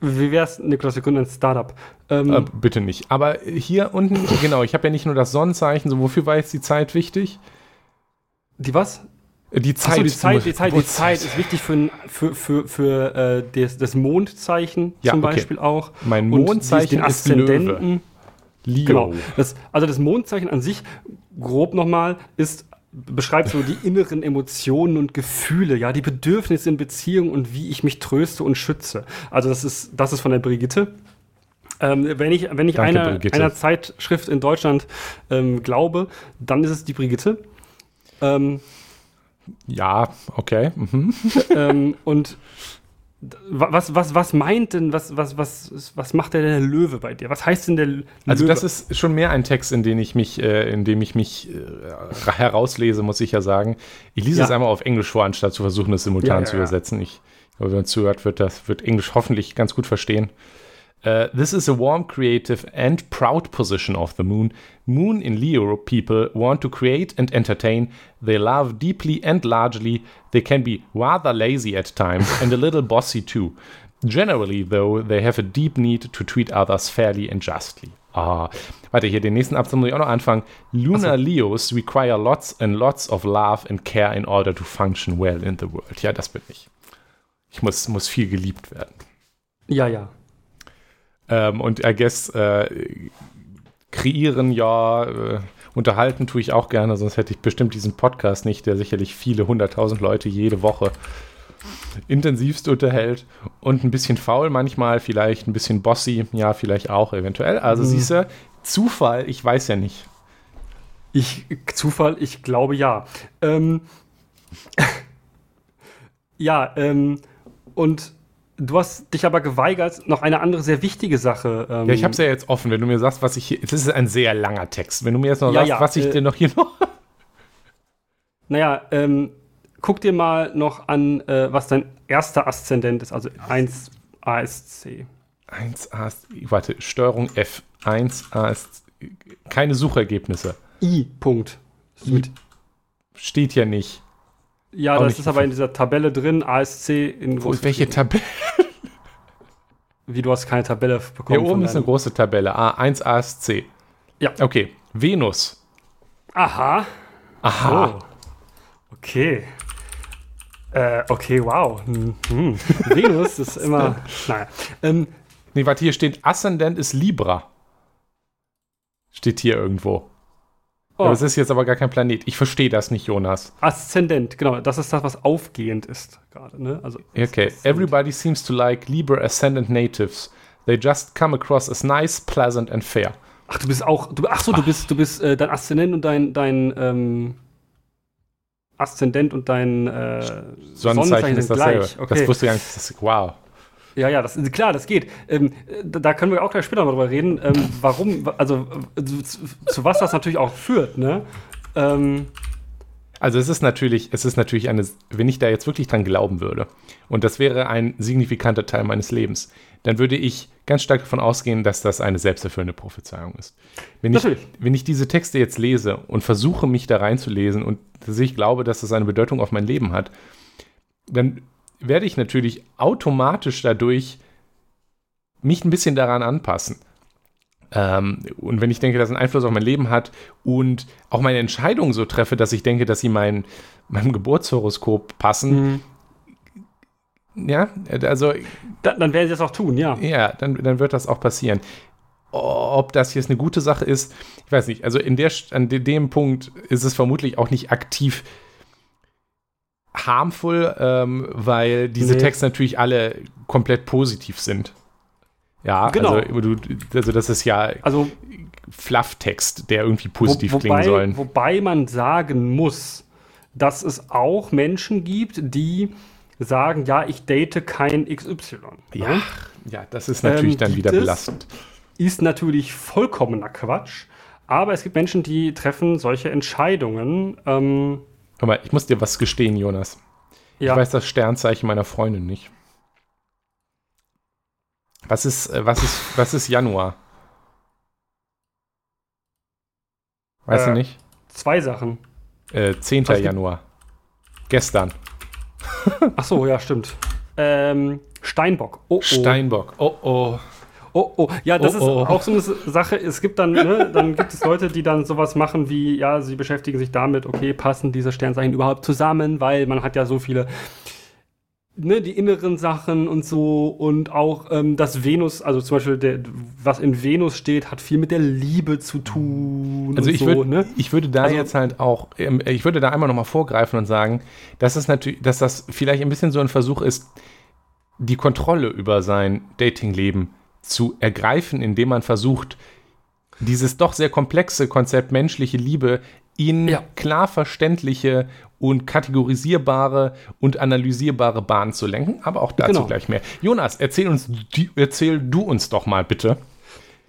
Wie wär's, Niklas, wir gründen ein Startup? Ähm, Äh, bitte nicht. Aber hier unten, genau, ich habe ja nicht nur das Sonnenzeichen, so wofür war jetzt die Zeit wichtig? die was? Äh, Die Zeit. so, die Zeit, die Zeit, die. Zeit ist wichtig für, für, für, für äh, das, das Mondzeichen Ja, zum okay. Beispiel auch. Mein Und Mondzeichen den ist Löwe. Aszendenten. Leo. Genau. Das, also das Mondzeichen an sich, grob nochmal, ist beschreibt so die inneren Emotionen und Gefühle, ja, die Bedürfnisse in Beziehungen und wie ich mich tröste und schütze. Also das ist, das ist von der Brigitte. Ähm, wenn ich, wenn ich Danke, einer, Brigitte. einer Zeitschrift in Deutschland ähm, glaube, dann ist es die Brigitte. Ähm, Ja, okay. Mhm. ähm, und was, was, was meint denn, was, was, was, was macht denn der Löwe bei dir? Was heißt denn der L- Also Löwe? das ist schon mehr ein Text, in den ich mich, äh, in dem ich mich äh, herauslese, muss ich ja sagen. Ich lese Ja. es einmal auf Englisch vor, anstatt zu versuchen, es simultan Ja, ja, zu übersetzen. Ich glaube, wenn man zuhört, wird das wird Englisch hoffentlich ganz gut verstehen. Uh, this is a warm, creative, and proud position of the moon. Moon in Leo people want to create and entertain. They love deeply and largely. They can be rather lazy at times and a little bossy too. Generally, though, they have a deep need to treat others fairly and justly. Ah, warte, hier den nächsten Absatz muss ich auch noch anfangen. Lunar Leos require lots and lots of love and care in order to function well in the world. Ja, das bin ich. Ich muss, muss viel geliebt werden. ja, ja. Ähm, und I guess äh, kreieren, ja, äh, unterhalten tue ich auch gerne, sonst hätte ich bestimmt diesen Podcast nicht, der sicherlich viele hunderttausend Leute jede Woche intensivst unterhält und ein bisschen faul manchmal, vielleicht ein bisschen bossy, ja, vielleicht auch eventuell. Also Mhm. siehst du, Zufall, ich weiß ja nicht. Ich, Zufall, ich glaube ja. Ähm, ja, ähm, und du hast dich aber geweigert, noch eine andere sehr wichtige Sache. Ähm, Ja, ich habe es ja jetzt offen, wenn du mir sagst, was ich hier, das ist ein sehr langer Text, wenn du mir jetzt noch Ja, sagst, ja, was ich äh, dir noch hier noch, Naja, ähm, guck dir mal noch an, äh, was dein erster Aszendent ist, also 1 ASC. 1 A, warte, Steuerung F, 1 A ist keine Suchergebnisse. I. Punkt. Mit, Steht ja nicht. Ja, das ist aber in dieser Tabelle drin, ASC in Wo welche Tabelle? Wie du hast keine Tabelle bekommen. Hier oben ist eine große Tabelle. A1 ASC. Ja. Okay. Venus. Aha. Aha. Oh. Okay. Äh, okay, wow. Hm. Venus ist immer. Naja. Ähm, Nee, warte, hier steht Aszendent ist Libra. Steht hier irgendwo. Oh, es ist jetzt aber gar kein Planet. Ich verstehe das nicht, Jonas. Aszendent, genau. Das ist das, was aufgehend ist gerade. Ne? Also, Okay. Everybody seems to like Libra Ascendant natives. They just come across as nice, pleasant and fair. Ach, du bist auch. Du, ach so, du bist, du bist äh, dein Aszendent und dein, dein ähm, Aszendent und dein äh, Sonnenzeichen ist sind dasselbe. gleich. Okay. Das wusste ich gar nicht. Das, wow. Ja, ja, das klar, das geht. Ähm, da, können wir auch gleich später mal drüber reden, ähm, warum, also zu, zu was das natürlich auch führt, ne? Ähm, Also es ist natürlich, es ist natürlich eine, wenn ich da jetzt wirklich dran glauben würde, und das wäre ein signifikanter Teil meines Lebens, dann würde ich ganz stark davon ausgehen, dass das eine selbsterfüllende Prophezeiung ist. Wenn ich, Natürlich. wenn ich diese Texte jetzt lese und versuche, mich da reinzulesen und dass ich glaube, dass das eine Bedeutung auf mein Leben hat, dann werde ich natürlich automatisch dadurch mich ein bisschen daran anpassen. Ähm, und wenn ich denke, dass es einen Einfluss auf mein Leben hat und auch meine Entscheidungen so treffe, dass ich denke, dass sie mein, meinem Geburtshoroskop passen, ja, also da, dann werden sie das auch tun, ja. ja, dann, dann wird das auch passieren. Ob das jetzt eine gute Sache ist, ich weiß nicht. Also in der, an de- dem Punkt ist es vermutlich auch nicht aktiv harmful, ähm, weil diese Nee. Texte natürlich alle komplett positiv sind. Ja, Genau. also, du, also das ist ja Also Flufftext, der irgendwie positiv wo, klingen wobei, soll. wobei man sagen muss, dass es auch Menschen gibt, die sagen, ja, ich date kein XY. Ja, ja, das ist natürlich Ähm, dann wieder belastend. Ist natürlich vollkommener Quatsch. Aber es gibt Menschen, die treffen solche Entscheidungen. Ähm, Hör mal, ich muss dir was gestehen, Jonas. ja, Ich weiß das Sternzeichen meiner Freundin nicht. Was ist, äh, was ist, was ist Januar? Weißt Äh, du nicht? zwei Sachen. Äh, 10. was Januar. Gestern. Ach so, ja, stimmt. Ähm, Steinbock. Oh, oh. Steinbock. Oh, oh. Oh, oh, ja, das Oh, ist oh. auch so eine Sache. Es gibt dann, ne, dann gibt es Leute, die dann sowas machen wie, ja, sie beschäftigen sich damit, okay, passen diese Sternzeichen überhaupt zusammen, weil man hat ja so viele, ne, die inneren Sachen und so und auch ähm, das Venus, also zum Beispiel der, was in Venus steht, hat viel mit der Liebe zu tun. Also ich, so, würd, ne? ich würde da Also- jetzt halt auch, ähm, ich würde da einmal nochmal vorgreifen und sagen, dass es natürlich, dass das vielleicht ein bisschen so ein Versuch ist, die Kontrolle über sein Datingleben zu ergreifen, indem man versucht, dieses doch sehr komplexe Konzept menschliche Liebe in Ja. klar verständliche und kategorisierbare und analysierbare Bahnen zu lenken, aber auch dazu Genau. gleich mehr. Jonas, erzähl uns, die, erzähl du uns doch mal bitte,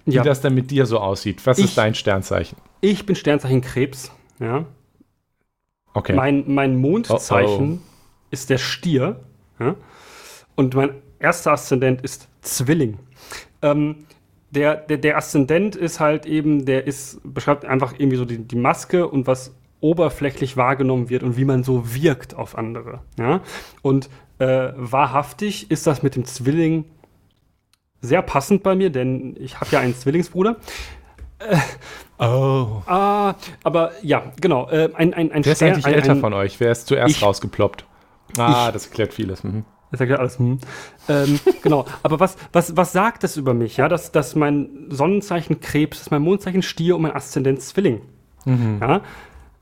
wie Ja. das denn mit dir so aussieht. Was Ich- ist dein Sternzeichen? Ich bin Sternzeichen Krebs, ja. Okay. Mein, mein Mondzeichen Oh, ist der Stier. Ja? Und mein erster Aszendent ist Zwilling. Ähm, der, der, der Aszendent ist halt eben, der ist, beschreibt einfach irgendwie so die, die Maske und was oberflächlich wahrgenommen wird und wie man so wirkt auf andere. Ja? Und äh, wahrhaftig ist das mit dem Zwilling sehr passend bei mir, denn ich habe ja einen Zwillingsbruder. oh. Ah, aber ja, genau. Äh, ein, ein, ein Wer ist eigentlich ein, älter von euch? Wer ist zuerst Ich. rausgeploppt? Ah, Ich. das erklärt vieles. Mhm. Das erklärt alles. Hm. Ähm, genau. Aber was, was, was sagt das über mich? Ja, dass, dass mein Sonnenzeichen Krebs ist, mein Mondzeichen Stier und mein Aszendent Zwilling. Ja?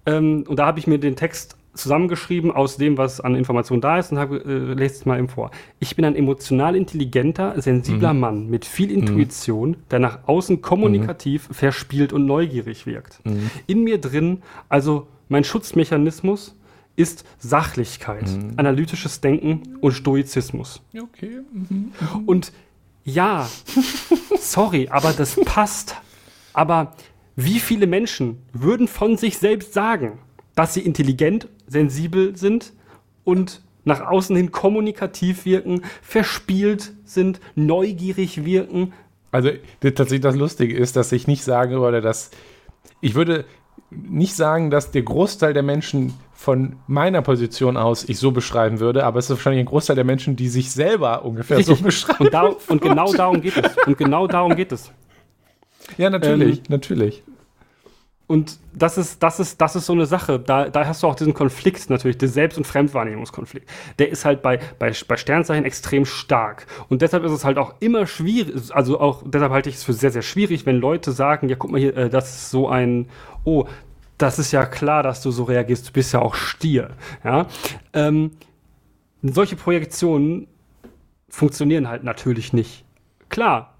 Ähm, und da habe ich mir den Text zusammengeschrieben aus dem, was an Informationen da ist und habe, äh, lese es mal eben vor. Ich bin ein emotional intelligenter, sensibler Mann mit viel Intuition, der nach außen kommunikativ, verspielt und neugierig wirkt. In mir drin, also mein Schutzmechanismus, ist Sachlichkeit, analytisches Denken und Stoizismus. Okay. Und ja, sorry, aber das passt. Aber wie viele Menschen würden von sich selbst sagen, dass sie intelligent, sensibel sind und nach außen hin kommunikativ wirken, verspielt sind, neugierig wirken? Also das, tatsächlich das Lustige ist, dass ich nicht sagen würde, dass ich würde nicht sagen, dass der Großteil der Menschen von meiner Position aus ich so beschreiben würde, aber es ist wahrscheinlich ein Großteil der Menschen, die sich selber ungefähr so beschreiben. Und, da, und genau darum geht es. Und genau darum geht es. Ja, natürlich, Ähm, natürlich. Und das ist, das ist, das ist so eine Sache. Da, da hast du auch diesen Konflikt natürlich, den Selbst- und Fremdwahrnehmungskonflikt. Der ist halt bei, bei, bei Sternzeichen extrem stark. Und deshalb ist es halt auch immer schwierig, also auch deshalb halte ich es für sehr, sehr schwierig, wenn Leute sagen, ja, guck mal hier, äh, das ist so ein, oh, das ist ja klar, dass du so reagierst, du bist ja auch Stier. Ja? Ähm, solche Projektionen funktionieren halt natürlich nicht. Klar,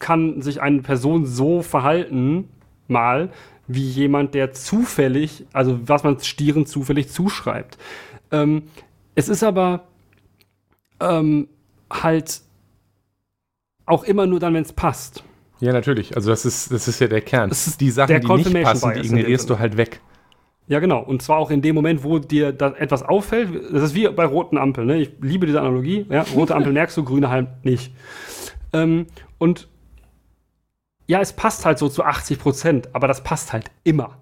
kann sich eine Person so verhalten, mal, wie jemand, der zufällig, also was man Stieren zufällig zuschreibt. Ähm, es ist aber ähm, halt auch immer nur dann, wenn es passt. Ja, natürlich. Also das ist, das ist ja der Kern. Es ist die Sachen, die nicht passen, die ignorierst du halt weg. Ja, genau. Und zwar auch in dem Moment, wo dir da etwas auffällt. Das ist wie bei roten Ampeln. Ne? Ich liebe diese Analogie. Ja? Rote Ampel merkst du, grüne halt nicht. Ähm, und ja, es passt halt so zu 80 Prozent, aber das passt halt immer.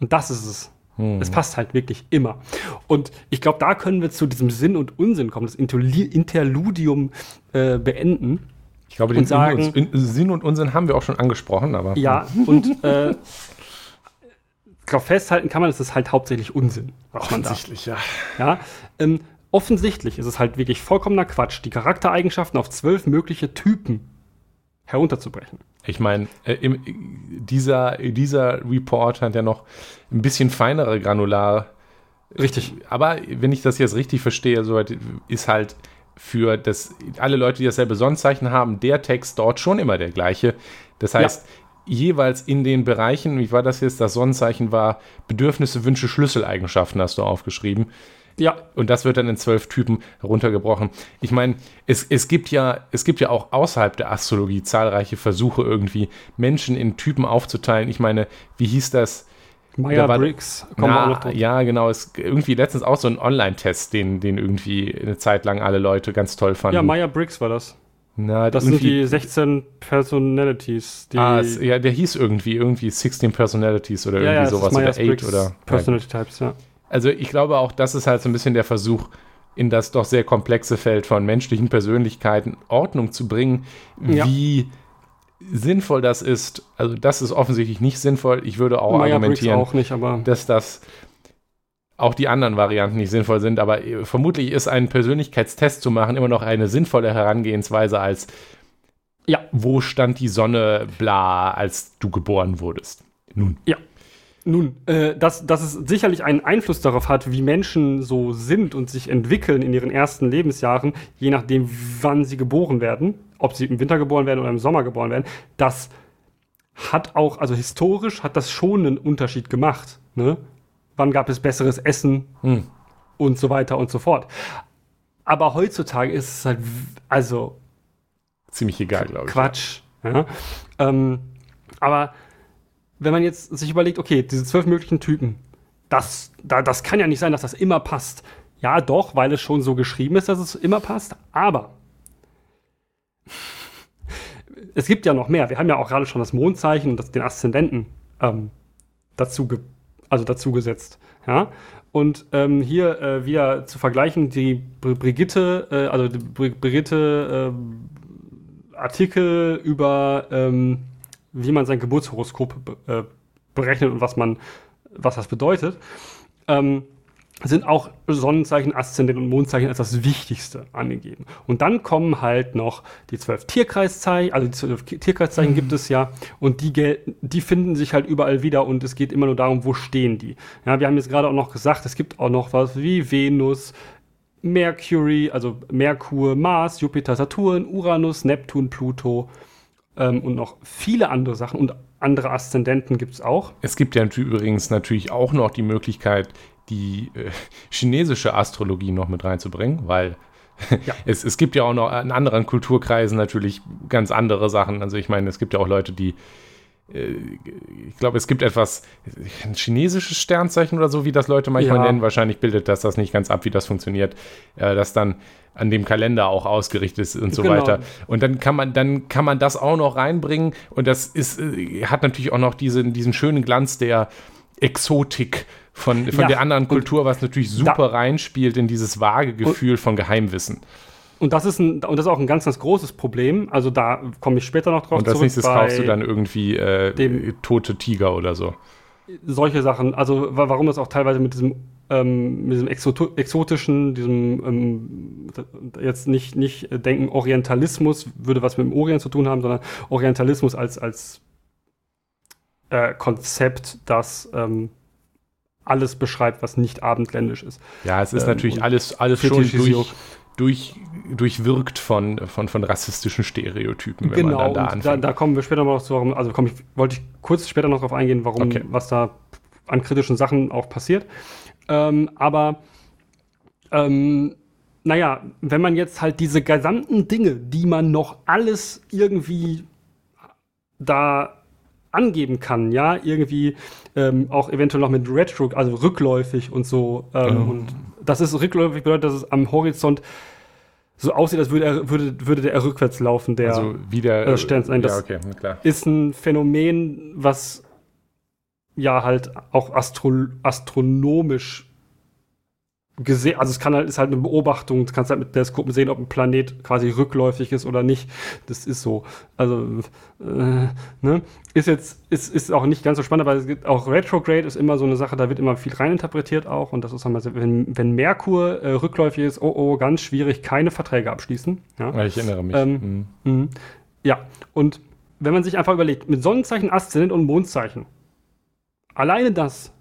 Und das ist es. Hm. Es passt halt wirklich immer. Und ich glaube, da können wir zu diesem Sinn und Unsinn kommen, das Interludium äh, beenden. Ich glaube, den sagen- In- Sinn und Unsinn haben wir auch schon angesprochen, aber Ja, und äh, ich festhalten kann man, es ist halt hauptsächlich Unsinn, was man da offensichtlich, ja. Ja, ähm, offensichtlich ist es halt wirklich vollkommener Quatsch, die Charaktereigenschaften auf zwölf mögliche Typen herunterzubrechen. Ich meine, äh, dieser, dieser Report hat ja noch ein bisschen feinere Granular. Richtig. Aber wenn ich das jetzt richtig verstehe, so ist halt für das, alle Leute, die dasselbe Sonnenzeichen haben, der Text dort schon immer der gleiche. Das heißt, ja. jeweils in den Bereichen, wie war das jetzt? Das Sonnenzeichen war Bedürfnisse, Wünsche, Schlüsseleigenschaften, hast du aufgeschrieben. Ja. Und das wird dann in zwölf Typen heruntergebrochen. Ich meine, es, es, gibt ja, es gibt ja auch außerhalb der Astrologie zahlreiche Versuche, irgendwie Menschen in Typen aufzuteilen. Ich meine, wie hieß das? Meyer-Briggs. Ja, genau. Es irgendwie letztens auch so ein Online-Test, den, den irgendwie eine Zeit lang alle Leute ganz toll fanden. Ja, Meyer-Briggs war das. Na, das sind die 16 Personalities. Die ah, es, ja, der hieß irgendwie, irgendwie 16 Personalities oder irgendwie ja, sowas. Oder 8 oder. Personality Types, ja. Also ich glaube auch, das ist halt so ein bisschen der Versuch, in das doch sehr komplexe Feld von menschlichen Persönlichkeiten Ordnung zu bringen, ja. wie sinnvoll das ist, also das ist offensichtlich nicht sinnvoll. Ich würde auch Maya argumentieren, auch nicht, dass das auch die anderen Varianten nicht sinnvoll sind, aber äh, vermutlich ist ein Persönlichkeitstest zu machen immer noch eine sinnvolle Herangehensweise als ja, wo stand die Sonne bla, als du geboren wurdest. Nun. Ja. Nun, äh, dass, dass es sicherlich einen Einfluss darauf hat, wie Menschen so sind und sich entwickeln in ihren ersten Lebensjahren, je nachdem, wann sie geboren werden, ob sie im Winter geboren werden oder im Sommer geboren werden, das hat auch, also historisch hat das schon einen Unterschied gemacht. Ne? Wann gab es besseres Essen hm. und so weiter und so fort. Aber heutzutage ist es halt, also. Ziemlich egal, glaube ich. Quatsch. Ja? Ähm, aber wenn man jetzt sich überlegt, okay, diese zwölf möglichen Typen, das, da, das kann ja nicht sein, dass das immer passt. Ja, doch, weil es schon so geschrieben ist, dass es immer passt. Aber es gibt ja noch mehr. Wir haben ja auch gerade schon das Mondzeichen und das, den Aszendenten ähm, dazu, ge also dazu gesetzt. Ja? Und ähm, hier äh, wieder zu vergleichen, die Br Brigitte, äh, also die Br Brigitte äh, Artikel über ähm, wie man sein Geburtshoroskop äh, berechnet und was man, was das bedeutet, ähm, sind auch Sonnenzeichen, Aszendent und Mondzeichen als das Wichtigste angegeben. Und dann kommen halt noch die zwölf Tierkreiszeichen, also die zwölf Tierkreiszeichen mhm. gibt es ja, und die, die finden sich halt überall wieder und es geht immer nur darum, wo stehen die. Ja, wir haben jetzt gerade auch noch gesagt, es gibt auch noch was wie Venus, Mercury, also Merkur, Mars, Jupiter, Saturn, Uranus, Neptun, Pluto, ähm, und noch viele andere Sachen und andere Aszendenten gibt es auch. Es gibt ja übrigens natürlich auch noch die Möglichkeit, die äh, chinesische Astrologie noch mit reinzubringen, weil ja. es, es gibt ja auch noch in anderen Kulturkreisen natürlich ganz andere Sachen. Also ich meine, es gibt ja auch Leute, die ich glaube, es gibt etwas, ein chinesisches Sternzeichen oder so, wie das Leute manchmal ja. nennen. Wahrscheinlich bildet das das nicht ganz ab, wie das funktioniert. Äh, das dann an dem Kalender auch ausgerichtet ist und so genau. weiter. Und dann kann man, dann kann man das auch noch reinbringen. Und das ist, äh, hat natürlich auch noch diesen, diesen schönen Glanz der Exotik von, von ja. der anderen Kultur, was natürlich super reinspielt in dieses vage Gefühl von Geheimwissen. Und das ist ein, und das ist auch ein ganz, ganz großes Problem. Also da komme ich später noch drauf zurück. Und als nächstes kaufst du dann irgendwie äh, dem, tote Tiger oder so. Solche Sachen. Also warum das auch teilweise mit diesem, ähm, mit diesem exotischen, diesem ähm, jetzt nicht, nicht denken, Orientalismus würde was mit dem Orient zu tun haben, sondern Orientalismus als, als äh, Konzept, das ähm, alles beschreibt, was nicht abendländisch ist. Ja, es ist ähm, natürlich alles, alles schon durch, durch, durchwirkt von, von, von rassistischen Stereotypen, wenn genau, man dann da anfängt. Da, da kommen wir später noch zu, warum, also komm, ich, wollte ich kurz später noch darauf eingehen, warum, okay. was da an kritischen Sachen auch passiert. Ähm, aber ähm, naja, wenn man jetzt halt diese gesamten Dinge, die man noch alles irgendwie da angeben kann, ja, irgendwie ähm, auch eventuell noch mit Retro, also rückläufig und so. Ähm, oh. Und das ist rückläufig bedeutet, dass es am Horizont so aussieht, als würde, er, würde, würde der rückwärts laufen, der also wieder, äh, Stern sein. Das ja, okay, ist ein Phänomen, was ja halt auch astro astronomisch gesehen, also es kann halt, ist halt eine Beobachtung, du kannst halt mit Teleskopen sehen, ob ein Planet quasi rückläufig ist oder nicht. Das ist so. Also, äh, ne? Ist jetzt, ist, ist auch nicht ganz so spannend, aber es gibt auch Retrograde ist immer so eine Sache, da wird immer viel reininterpretiert auch und das ist halt, wenn, wenn Merkur äh, rückläufig ist, oh oh, ganz schwierig, keine Verträge abschließen. Ja? Ich erinnere mich. Ähm, mhm. Ja, und wenn man sich einfach überlegt, mit Sonnenzeichen, Aszendent und Mondzeichen, alleine das,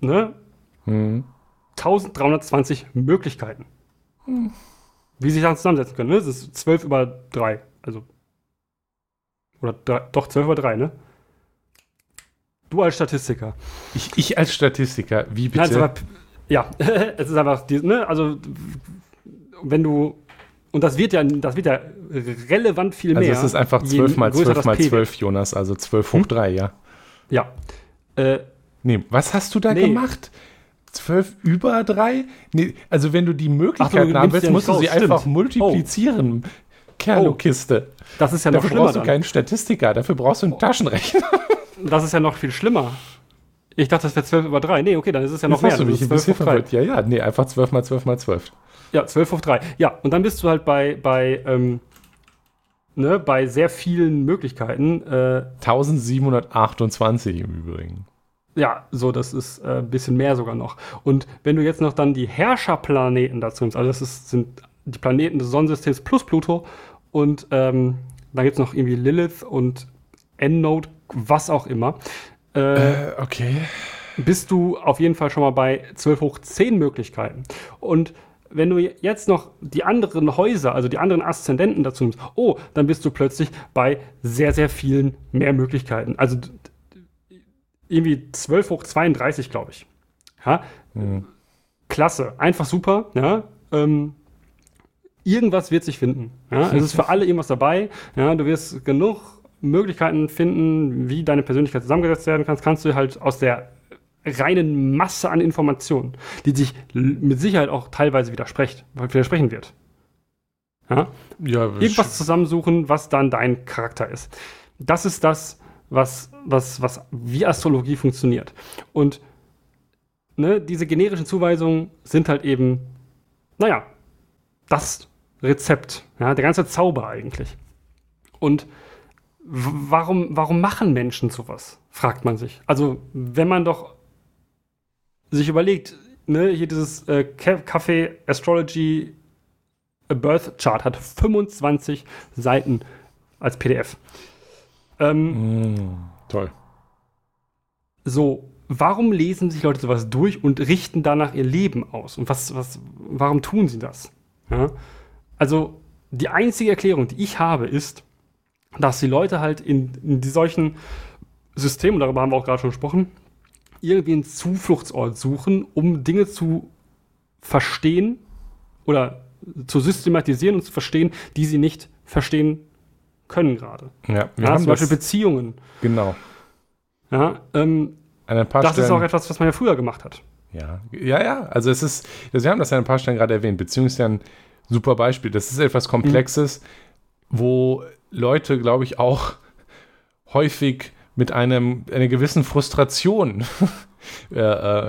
ne? Mhm 1320 Möglichkeiten. wie sich Sachen zusammensetzen können. Ne? Das ist 12 über 3. Also. Oder drei, doch 12 über 3, ne? Du als Statistiker. Ich, ich als Statistiker, wie bitte? Nein, es ist aber, ja, es ist einfach, die, ne? Also, wenn du. Und das wird ja, das wird ja relevant viel mehr. Also es ist einfach je 12 mal größer 12 das mal P wird. 12, Jonas, also 12 hoch 3, ja. Ja. Äh, Nee, was hast du da Nee. gemacht? 12 über 3? Nee, also wenn du die Möglichkeit Ach, haben willst, musst du sie stimmt. einfach multiplizieren. Kerlo-Kiste. das ist ja noch Dafür schlimmer. brauchst du Dann. keinen Statistiker, dafür brauchst du einen Taschenrechner. Das ist ja noch viel schlimmer. Ich dachte, das wäre 12 über 3. Nee, okay, dann ist es ja noch Jetzt mehr. hast du mich ein bisschen 12 hoch 3. verwirrt. Ja, ja, nee, einfach 12 mal 12 mal 12. Ja, 12 hoch 3. Ja, und dann bist du halt bei, bei, ähm, ne, bei sehr vielen Möglichkeiten. Äh, 1728 im Übrigen. Ja, so, das ist äh, ein bisschen mehr sogar noch. Und wenn du jetzt noch dann die Herrscherplaneten dazu nimmst, also das ist, sind die Planeten des Sonnensystems plus Pluto und ähm, dann gibt es noch irgendwie Lilith und Endnode, was auch immer. Äh, Äh, okay. bist du auf jeden Fall schon mal bei 12 hoch 10 Möglichkeiten. Und wenn du jetzt noch die anderen Häuser, also die anderen Aszendenten dazu nimmst, oh, dann bist du plötzlich bei sehr, sehr vielen mehr Möglichkeiten. Also irgendwie 12 hoch 32, glaube ich. Ja? Hm. Klasse, einfach super. Ja? Ähm, irgendwas wird sich finden. Ja? Es ist für alle irgendwas dabei. Ja? Du wirst genug Möglichkeiten finden, wie deine Persönlichkeit zusammengesetzt werden kann. Kannst du halt aus der reinen Masse an Informationen, die sich mit Sicherheit auch teilweise widerspricht, widersprechen wird. Ja? Ja, Irgendwas zusammensuchen, was dann dein Charakter ist. Das ist das, was, was, was wie Astrologie funktioniert. Und ne, diese generischen Zuweisungen sind halt eben, naja, das Rezept, ja, der ganze Zauber eigentlich. Und warum, warum machen Menschen sowas? Fragt man sich. Also, wenn man doch sich überlegt, ne, hier dieses äh, Ca- Café Astrology A Birth Chart hat 25 Seiten als PDF. Ähm, Hm, toll. so, warum lesen sich Leute sowas durch und richten danach ihr Leben aus? Und was, was, warum tun sie das? Ja? Also, die einzige Erklärung, die ich habe, ist, dass die Leute halt in, in die solchen Systemen, darüber haben wir auch gerade schon gesprochen, irgendwie einen Zufluchtsort suchen, um Dinge zu verstehen oder zu systematisieren und zu verstehen, die sie nicht verstehen können gerade. Ja, wir Ja, haben zum Beispiel Beziehungen. genau. Ja, ähm, das Stellen, ist auch etwas, was man ja früher gemacht hat. Ja, ja, ja. Also es ist, also wir haben das ja an ein paar Stellen gerade erwähnt. Beziehung ist ja ein super Beispiel. Das ist etwas Komplexes, wo Leute, glaube ich, auch häufig mit einem, einer gewissen Frustration, äh, äh,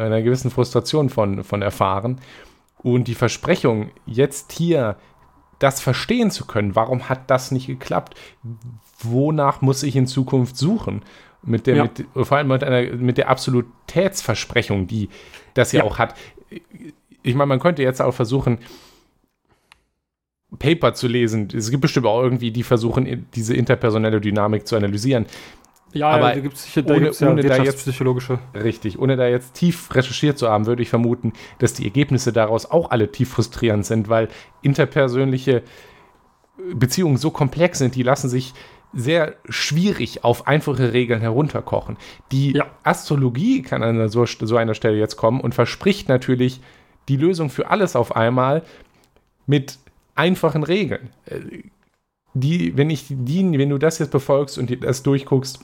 einer gewissen Frustration von, von erfahren. Und die Versprechung, jetzt hier das verstehen zu können, warum hat das nicht geklappt? Wonach muss ich in Zukunft suchen? Mit der, Ja. mit, vor allem mit, einer, mit der Absolutätsversprechung, die das ja, Ja. auch hat. Ich meine, man könnte jetzt auch versuchen, Paper zu lesen. Es gibt bestimmt auch irgendwie, die versuchen, diese interpersonelle Dynamik zu analysieren. Ja, Aber ja, da gibt es sicher, da ohne- ja ohne da jetzt- wirtschaftspsychologische. Richtig. Ohne da jetzt tief recherchiert zu haben, würde ich vermuten, dass die Ergebnisse daraus auch alle tief frustrierend sind, weil interpersönliche Beziehungen so komplex sind, die lassen sich sehr schwierig auf einfache Regeln herunterkochen. Die Ja. Astrologie kann an so, so einer Stelle jetzt kommen und verspricht natürlich die Lösung für alles auf einmal mit einfachen Regeln. Äh, Die, wenn ich die, wenn du das jetzt befolgst und das durchguckst,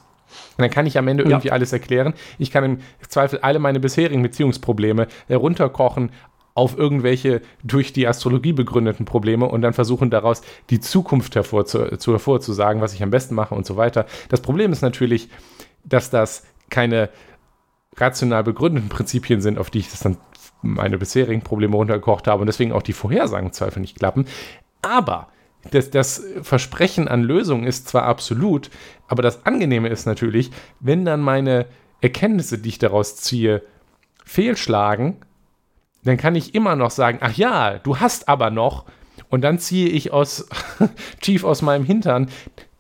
dann kann ich am Ende Ja. irgendwie alles erklären. Ich kann im Zweifel alle meine bisherigen Beziehungsprobleme herunterkochen auf irgendwelche durch die Astrologie begründeten Probleme und dann versuchen daraus die Zukunft hervorzu, zu, hervorzusagen, was ich am besten mache und so weiter. Das Problem ist natürlich, dass das keine rational begründeten Prinzipien sind, auf die ich das dann meine bisherigen Probleme runtergekocht habe und deswegen auch die Vorhersagen im Zweifel nicht klappen. Aber das, das Versprechen an Lösungen ist zwar absolut, aber das Angenehme ist natürlich, wenn dann meine Erkenntnisse, die ich daraus ziehe, fehlschlagen, dann kann ich immer noch sagen, ach ja, du hast aber noch, und dann ziehe ich aus Chief aus meinem Hintern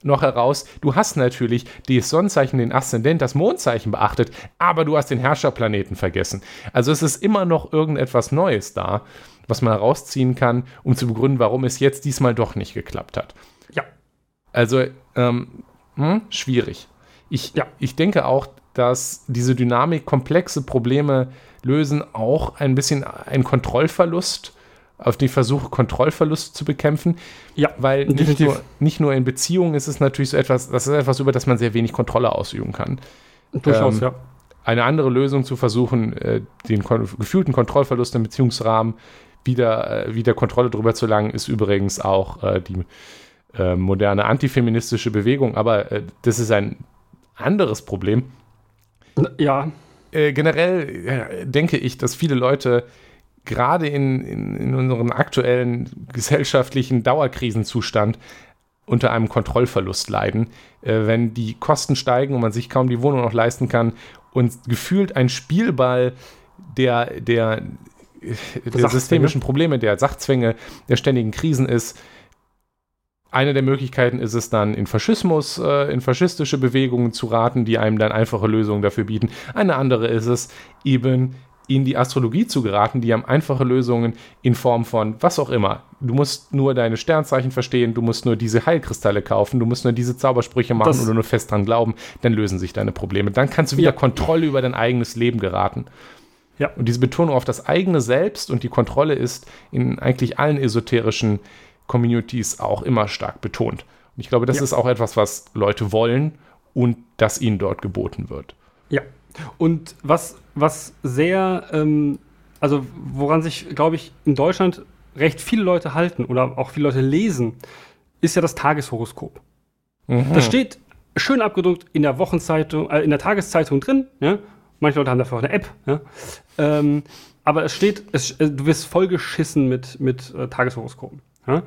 noch heraus, du hast natürlich das Sonnenzeichen, den Aszendent, das Mondzeichen beachtet, aber du hast den Herrscherplaneten vergessen. Also es ist immer noch irgendetwas Neues da, was man herausziehen kann, um zu begründen, warum es jetzt diesmal doch nicht geklappt hat. Ja. Also, ähm, hm, schwierig. Ich, Ja. ich denke auch, dass diese Dynamik komplexe Probleme lösen, auch ein bisschen einen Kontrollverlust, auf den Versuch, Kontrollverlust zu bekämpfen. Ja, Weil nicht nur, nicht nur in Beziehungen ist es natürlich so etwas, das ist etwas, über das man sehr wenig Kontrolle ausüben kann. Durchaus, ähm, ja. Eine andere Lösung zu versuchen, äh, den kon gefühlten Kontrollverlust im Beziehungsrahmen wieder, äh, wieder Kontrolle drüber zu langen, ist übrigens auch äh, die äh, moderne antifeministische Bewegung, aber äh, das ist ein anderes Problem. Ja, Äh, generell denke ich, dass viele Leute gerade in, in, in unserem aktuellen gesellschaftlichen Dauerkrisenzustand unter einem Kontrollverlust leiden, äh, wenn die Kosten steigen und man sich kaum die Wohnung noch leisten kann und gefühlt ein Spielball der, der, der systemischen Probleme, der Sachzwänge, der ständigen Krisen ist. Eine der Möglichkeiten ist es dann, in Faschismus, äh, in faschistische Bewegungen zu raten, die einem dann einfache Lösungen dafür bieten. Eine andere ist es, eben in die Astrologie zu geraten, die haben einfache Lösungen in Form von was auch immer. Du musst nur deine Sternzeichen verstehen, du musst nur diese Heilkristalle kaufen, du musst nur diese Zaubersprüche machen Das- oder nur fest dran glauben, dann lösen sich deine Probleme. Dann kannst du wieder Ja. Kontrolle über dein eigenes Leben geraten. Ja. Und diese Betonung auf das eigene Selbst und die Kontrolle ist in eigentlich allen esoterischen Communities auch immer stark betont. Und ich glaube, das Ja. ist auch etwas, was Leute wollen und das ihnen dort geboten wird. Ja. Und was, was sehr, ähm, also woran sich, glaube ich, in Deutschland recht viele Leute halten oder auch viele Leute lesen, ist ja das Tageshoroskop. Das steht schön abgedruckt in der Wochenzeitung, äh, in der Tageszeitung drin. Ja? Manche Leute haben dafür auch eine App. Ja? Ähm, aber es steht, es, äh, du wirst vollgeschissen mit, mit äh, Tageshoroskopen. Ja?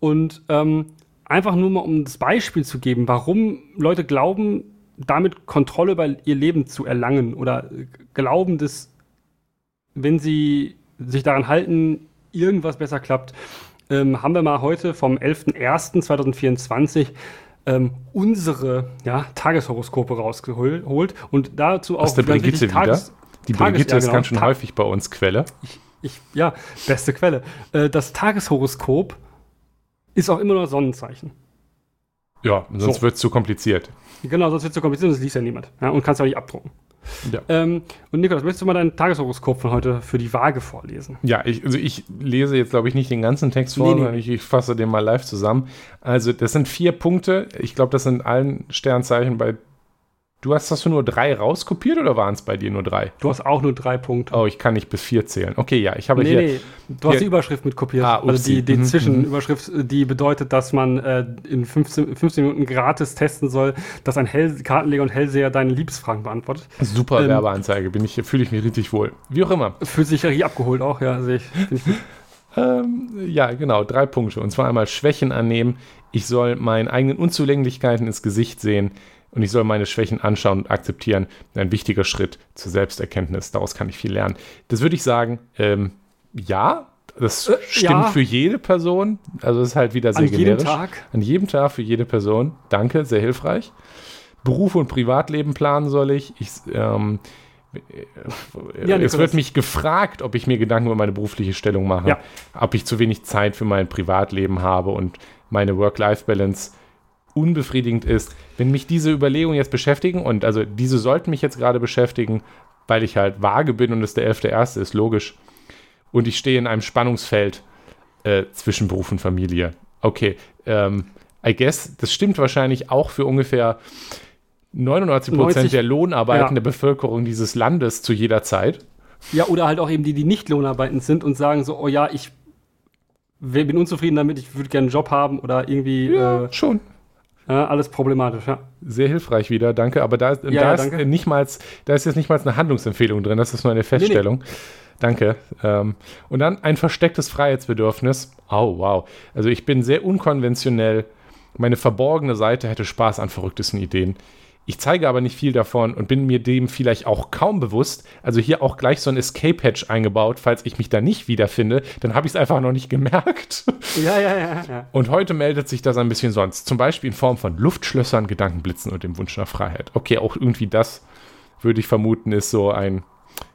Und ähm, einfach nur mal, um das Beispiel zu geben, warum Leute glauben, damit Kontrolle über ihr Leben zu erlangen oder glauben, dass, wenn sie sich daran halten, irgendwas besser klappt, ähm, haben wir mal heute vom 11.01.2024 ähm, unsere ja, Tageshoroskope rausgeholt und dazu auch Aus der Brigitte Tages- wieder. Die Tages- Brigitte ja, ist genau. ganz schön Ta- häufig bei uns Quelle. ich, ja, beste Quelle. Äh, das Tageshoroskop ist auch immer nur Sonnenzeichen. Ja, sonst So. wird es zu kompliziert. Genau, sonst wird es zu kompliziert und das liest ja niemand. Ja, und kannst ja auch nicht abdrucken. Ja. Ähm, und Nikolaus, möchtest du mal dein Tageshoroskop von heute für die Waage vorlesen? Ja, ich, also ich lese jetzt, glaube ich, nicht den ganzen Text vor, Nee, nee. sondern ich, ich fasse den mal live zusammen. Also, das sind vier Punkte. Ich glaube, das sind allen Sternzeichen bei. Du hast, hast du nur drei rauskopiert oder waren es bei dir nur drei? Du hast auch nur drei Punkte. Oh, ich kann nicht bis vier zählen. Okay, ja, ich habe nee, hier. nee, du hast hier- die Überschrift mit kopiert. Ah, also die, die Mhm, Zwischenüberschrift, äh, die bedeutet, dass man äh, in 15, 15 Minuten gratis testen soll, dass ein Hell Kartenleger und Hellseher deine Liebesfragen beantwortet. Super ähm, Werbeanzeige, bin ich, fühle ich mich richtig wohl. Wie auch immer. Fühlt sich hier abgeholt auch, ja, sehe ich. Ich. Ähm, ja, genau, drei Punkte. Und zwar einmal Schwächen annehmen. Ich soll meine eigenen Unzulänglichkeiten ins Gesicht sehen und ich soll meine Schwächen anschauen und akzeptieren. Ein wichtiger Schritt zur Selbsterkenntnis. Daraus kann ich viel lernen. Das würde ich sagen, ähm, ja, das Äh, stimmt ja. für jede Person. Also es ist halt wieder sehr An jedem generisch. Tag. An jedem Tag für jede Person. Danke, sehr hilfreich. Beruf und Privatleben planen soll ich. ich ähm, Ja, es Nikolas. wird mich gefragt, ob ich mir Gedanken über meine berufliche Stellung mache, Ja. ob ich zu wenig Zeit für mein Privatleben habe und meine Work-Life-Balance unbefriedigend ist. Wenn mich diese Überlegungen jetzt beschäftigen, und also diese sollten mich jetzt gerade beschäftigen, weil ich halt vage bin und es der 11.1. ist, logisch. Und ich stehe in einem Spannungsfeld äh, zwischen Beruf und Familie. Okay, ähm, I guess, das stimmt wahrscheinlich auch für ungefähr 99 Prozent 90 der lohnarbeitenden Bevölkerung dieses Landes zu jeder Zeit. Ja, oder halt auch eben die, die nicht lohnarbeitend sind und sagen so, oh ja, ich bin unzufrieden damit, ich würde gerne einen Job haben oder irgendwie äh, schon. Ja, alles problematisch, ja. Sehr hilfreich wieder, danke. Aber da ist, da ja, ist danke. nicht mal, da ist jetzt nicht mal eine Handlungsempfehlung drin, das ist nur eine Feststellung. Danke. Ähm, und dann ein verstecktes Freiheitsbedürfnis. Oh, wow. Also ich bin sehr unkonventionell. Meine verborgene Seite hätte Spaß an verrücktesten Ideen. Ich zeige aber nicht viel davon und bin mir dem vielleicht auch kaum bewusst. Also hier auch gleich so ein Escape-Hatch eingebaut, falls ich mich da nicht wiederfinde. Dann habe ich es einfach noch nicht gemerkt. Ja, ja, ja, ja. Und heute meldet sich das ein bisschen sonst. Zum Beispiel in Form von Luftschlössern, Gedankenblitzen und dem Wunsch nach Freiheit. Okay, auch irgendwie das würde ich vermuten, ist so ein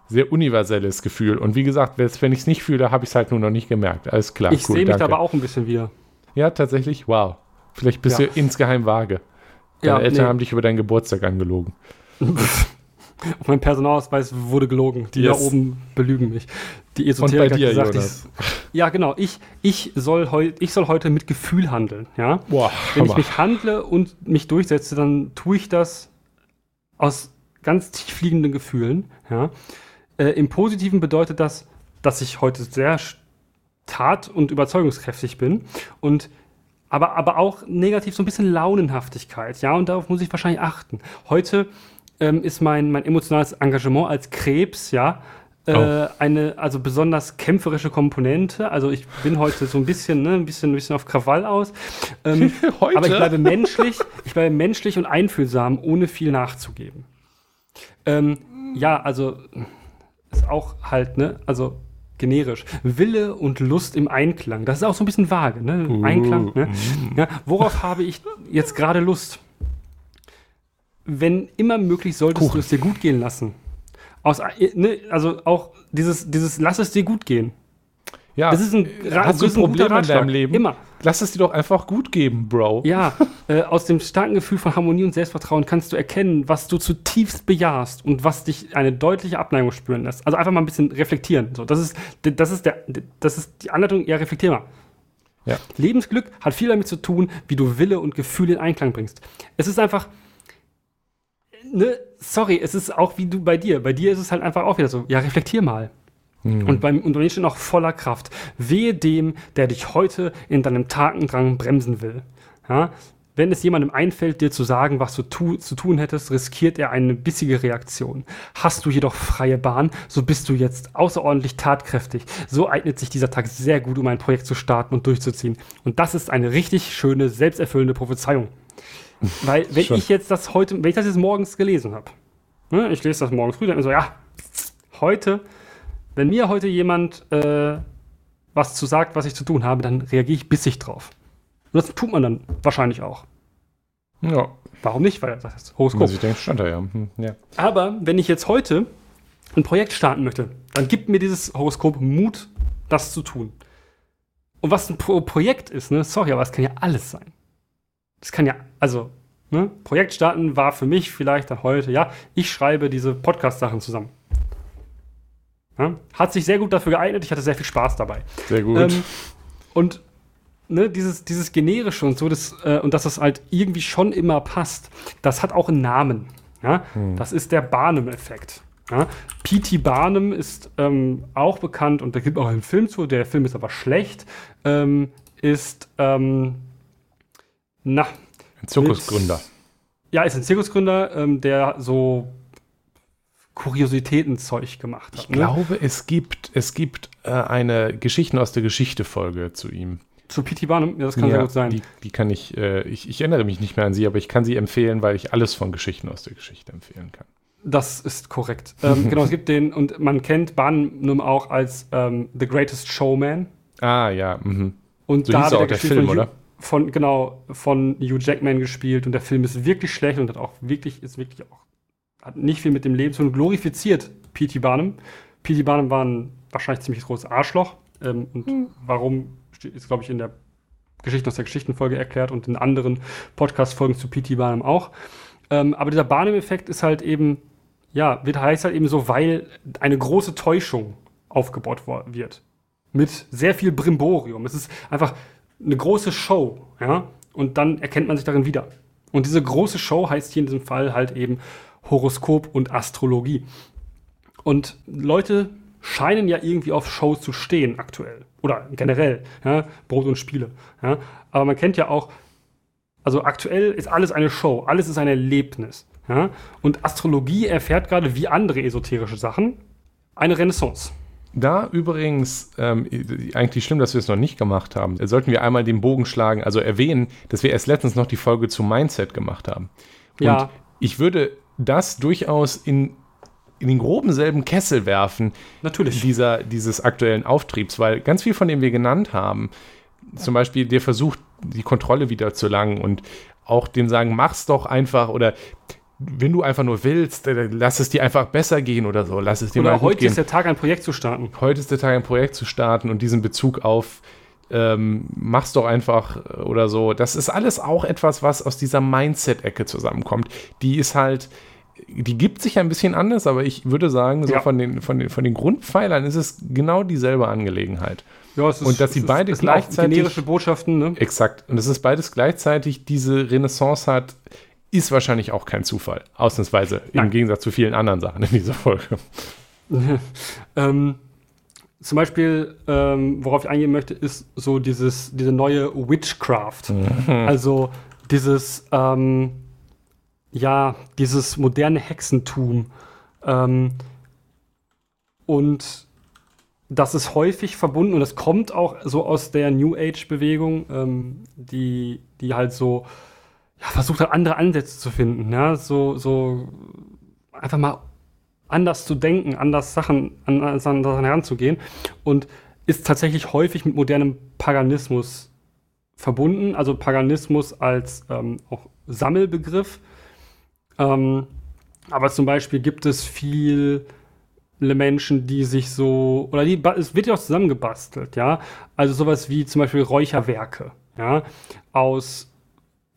sehr universelles Gefühl. Und wie gesagt, wenn ich es nicht fühle, habe ich es halt nur noch nicht gemerkt. Alles klar. Ich cool, sehe mich da aber auch ein bisschen wieder. Ja, tatsächlich. Wow. Vielleicht bist ja. du insgeheim vage. Deine ja, Eltern nee. haben dich über deinen Geburtstag angelogen. Auf meinem Personalausweis wurde gelogen. Die yes. da oben belügen mich. Die Esoteriker Und bei dir, gesagt, Jonas. Ich, ja, genau. Ich, ich, soll heu, ich soll heute mit Gefühl handeln. Ja? Boah, Wenn ich mich handle und mich durchsetze, dann tue ich das aus ganz tiefliegenden Gefühlen. Ja? Äh, Im Positiven bedeutet das, dass ich heute sehr tat- und überzeugungskräftig bin und aber, aber auch negativ so ein bisschen Launenhaftigkeit, ja, und darauf muss ich wahrscheinlich achten. Heute ähm, ist mein, mein emotionales Engagement als Krebs, ja, äh, oh. eine also besonders kämpferische Komponente. Also ich bin heute so ein bisschen, ne, ein bisschen, ein bisschen auf Krawall aus. Ähm, aber ich bleibe menschlich, ich bleibe menschlich und einfühlsam, ohne viel nachzugeben. Ähm, ja, also ist auch halt, ne, also generisch. Wille und Lust im Einklang. Das ist auch so ein bisschen vage, ne? Uh, Einklang. Ne? Mm. Ja, worauf habe ich jetzt gerade Lust? wenn immer möglich, solltest Kuchen. du es dir gut gehen lassen. Aus, ne, also auch dieses, dieses Lass es dir gut gehen. Ja, das ist ein, hast du ein Problem in deinem Leben? Immer. Lass es dir doch einfach gut geben, Bro. Ja, äh, aus dem starken Gefühl von Harmonie und Selbstvertrauen kannst du erkennen, was du zutiefst bejahst und was dich eine deutliche Abneigung spüren lässt. Also einfach mal ein bisschen reflektieren. So, das ist, das ist, der, das ist die Anleitung, ja, reflektier mal. Ja. Lebensglück hat viel damit zu tun, wie du Wille und Gefühl in Einklang bringst. Es ist einfach, ne, sorry, es ist auch wie du bei dir. Bei dir ist es halt einfach auch wieder so, ja, reflektier mal. Mhm. Und beim Unternehmen noch voller Kraft. Wehe dem, der dich heute in deinem Tatendrang bremsen will. Ja? Wenn es jemandem einfällt, dir zu sagen, was du tu zu tun hättest, riskiert er eine bissige Reaktion. Hast du jedoch freie Bahn, so bist du jetzt außerordentlich tatkräftig. So eignet sich dieser Tag sehr gut, um ein Projekt zu starten und durchzuziehen. Und das ist eine richtig schöne, selbsterfüllende Prophezeiung. Weil, wenn ich jetzt das heute, wenn ich das jetzt morgens gelesen habe, ne, ich lese das morgens früh, dann so, ja, heute, wenn mir heute jemand äh, was zu sagt, was ich zu tun habe, dann reagiere ich bissig drauf. Und das tut man dann wahrscheinlich auch. Ja. Warum nicht? Weil das ist Horoskop. Also ich denke, stand da ja. Hm, ja. Aber wenn ich jetzt heute ein Projekt starten möchte, dann gibt mir dieses Horoskop Mut, das zu tun. Und was ein Pro Projekt ist, ne, sorry, aber es kann ja alles sein. Das kann ja, also, ne, Projekt starten war für mich vielleicht dann heute, ja, ich schreibe diese Podcast-Sachen zusammen. Ja, hat sich sehr gut dafür geeignet, ich hatte sehr viel Spaß dabei. Sehr gut. Ähm, und ne, dieses, dieses Generische und so, das, äh, und dass das halt irgendwie schon immer passt, das hat auch einen Namen. Ja? Hm. Das ist der Barnum-Effekt. Ja? P.T. Barnum ist ähm, auch bekannt und da gibt auch einen Film zu, der Film ist aber schlecht, ähm, ist ähm, na. Ein Zirkusgründer. Mit, ja, ist ein Zirkusgründer, ähm, der so Kuriositätenzeug gemacht hat. Ich ne? glaube, es gibt, es gibt äh, eine Geschichten aus der Geschichte-Folge zu ihm. Zu P.T. Barnum? Ja, das kann ja, sehr gut sein. Die, die kann ich, äh, ich, ich erinnere mich nicht mehr an sie, aber ich kann sie empfehlen, weil ich alles von Geschichten aus der Geschichte empfehlen kann. Das ist korrekt. ähm, genau, es gibt den, und man kennt Barnum auch als ähm, The Greatest Showman. Ah, ja. Mhm. Und so da hieß auch der Film, oder? von, genau, von Hugh Jackman gespielt und der Film ist wirklich schlecht und hat auch wirklich, ist wirklich auch, hat nicht viel mit dem Leben zu tun, glorifiziert P.T. Barnum. P.T. Barnum war ein wahrscheinlich ziemlich großes Arschloch ähm, und mhm. warum ist, glaube ich, in der Geschichte aus der Geschichtenfolge erklärt und in anderen Podcast-Folgen zu P.T. Barnum auch. Ähm, aber dieser Barnum-Effekt ist halt eben, ja, wird heißt halt eben so, weil eine große Täuschung aufgebaut wird. Mit sehr viel Brimborium. Es ist einfach eine große Show, ja, und dann erkennt man sich darin wieder. Und diese große Show heißt hier in diesem Fall halt eben Horoskop und Astrologie. Und Leute scheinen ja irgendwie auf Shows zu stehen aktuell. Oder generell, ja, Brot und Spiele. Ja. Aber man kennt ja auch, also aktuell ist alles eine Show, alles ist ein Erlebnis. Ja. Und Astrologie erfährt gerade wie andere esoterische Sachen eine Renaissance. Da übrigens, ähm, eigentlich schlimm, dass wir es noch nicht gemacht haben, sollten wir einmal den Bogen schlagen, also erwähnen, dass wir erst letztens noch die Folge zu Mindset gemacht haben. Und ja. ich würde das durchaus in, in den groben selben Kessel werfen. Natürlich. Dieser, dieses aktuellen Auftriebs, weil ganz viel von dem wir genannt haben, zum Beispiel der Versuch, die Kontrolle wieder zu langen und auch dem sagen, mach's doch einfach oder wenn du einfach nur willst, äh, lass es dir einfach besser gehen oder so. Lass es dir Oder mal heute gehen. ist der Tag, ein Projekt zu starten. heute ist der Tag, ein Projekt zu starten und diesen Bezug auf ähm, mach's doch einfach äh, oder so. Das ist alles auch etwas, was aus dieser Mindset-Ecke zusammenkommt. Die ist halt, die gibt sich ein bisschen anders, aber ich würde sagen, so Ja. von, den, von, den, von den Grundpfeilern ist es genau dieselbe Angelegenheit. Ja, es ist, Und dass sie ist- beide auch gleichzeitig- generische Botschaften, ne? Exakt. Und dass es beides gleichzeitig diese Renaissance hat, ist wahrscheinlich auch kein Zufall. Ausnahmsweise, Nein. im Gegensatz zu vielen anderen Sachen in dieser Folge. Ähm, zum Beispiel, ähm, worauf ich eingehen möchte, ist so dieses, diese neue Witchcraft. Also dieses, ähm, ja, dieses moderne Hexentum. Ähm, und das ist häufig verbunden und das kommt auch so aus der New Age-Bewegung, ähm, die, die halt so ja, versucht hat, andere Ansätze zu finden. Ja? So, so einfach mal anders zu denken, anders Sachen an, an Sachen heranzugehen und ist tatsächlich häufig mit modernem Paganismus verbunden. Also Paganismus als ähm, auch Sammelbegriff. Ähm, aber zum Beispiel gibt es viele Menschen, die sich so, oder die, es wird ja auch zusammengebastelt, ja. Also sowas wie zum Beispiel Räucherwerke, ja, aus,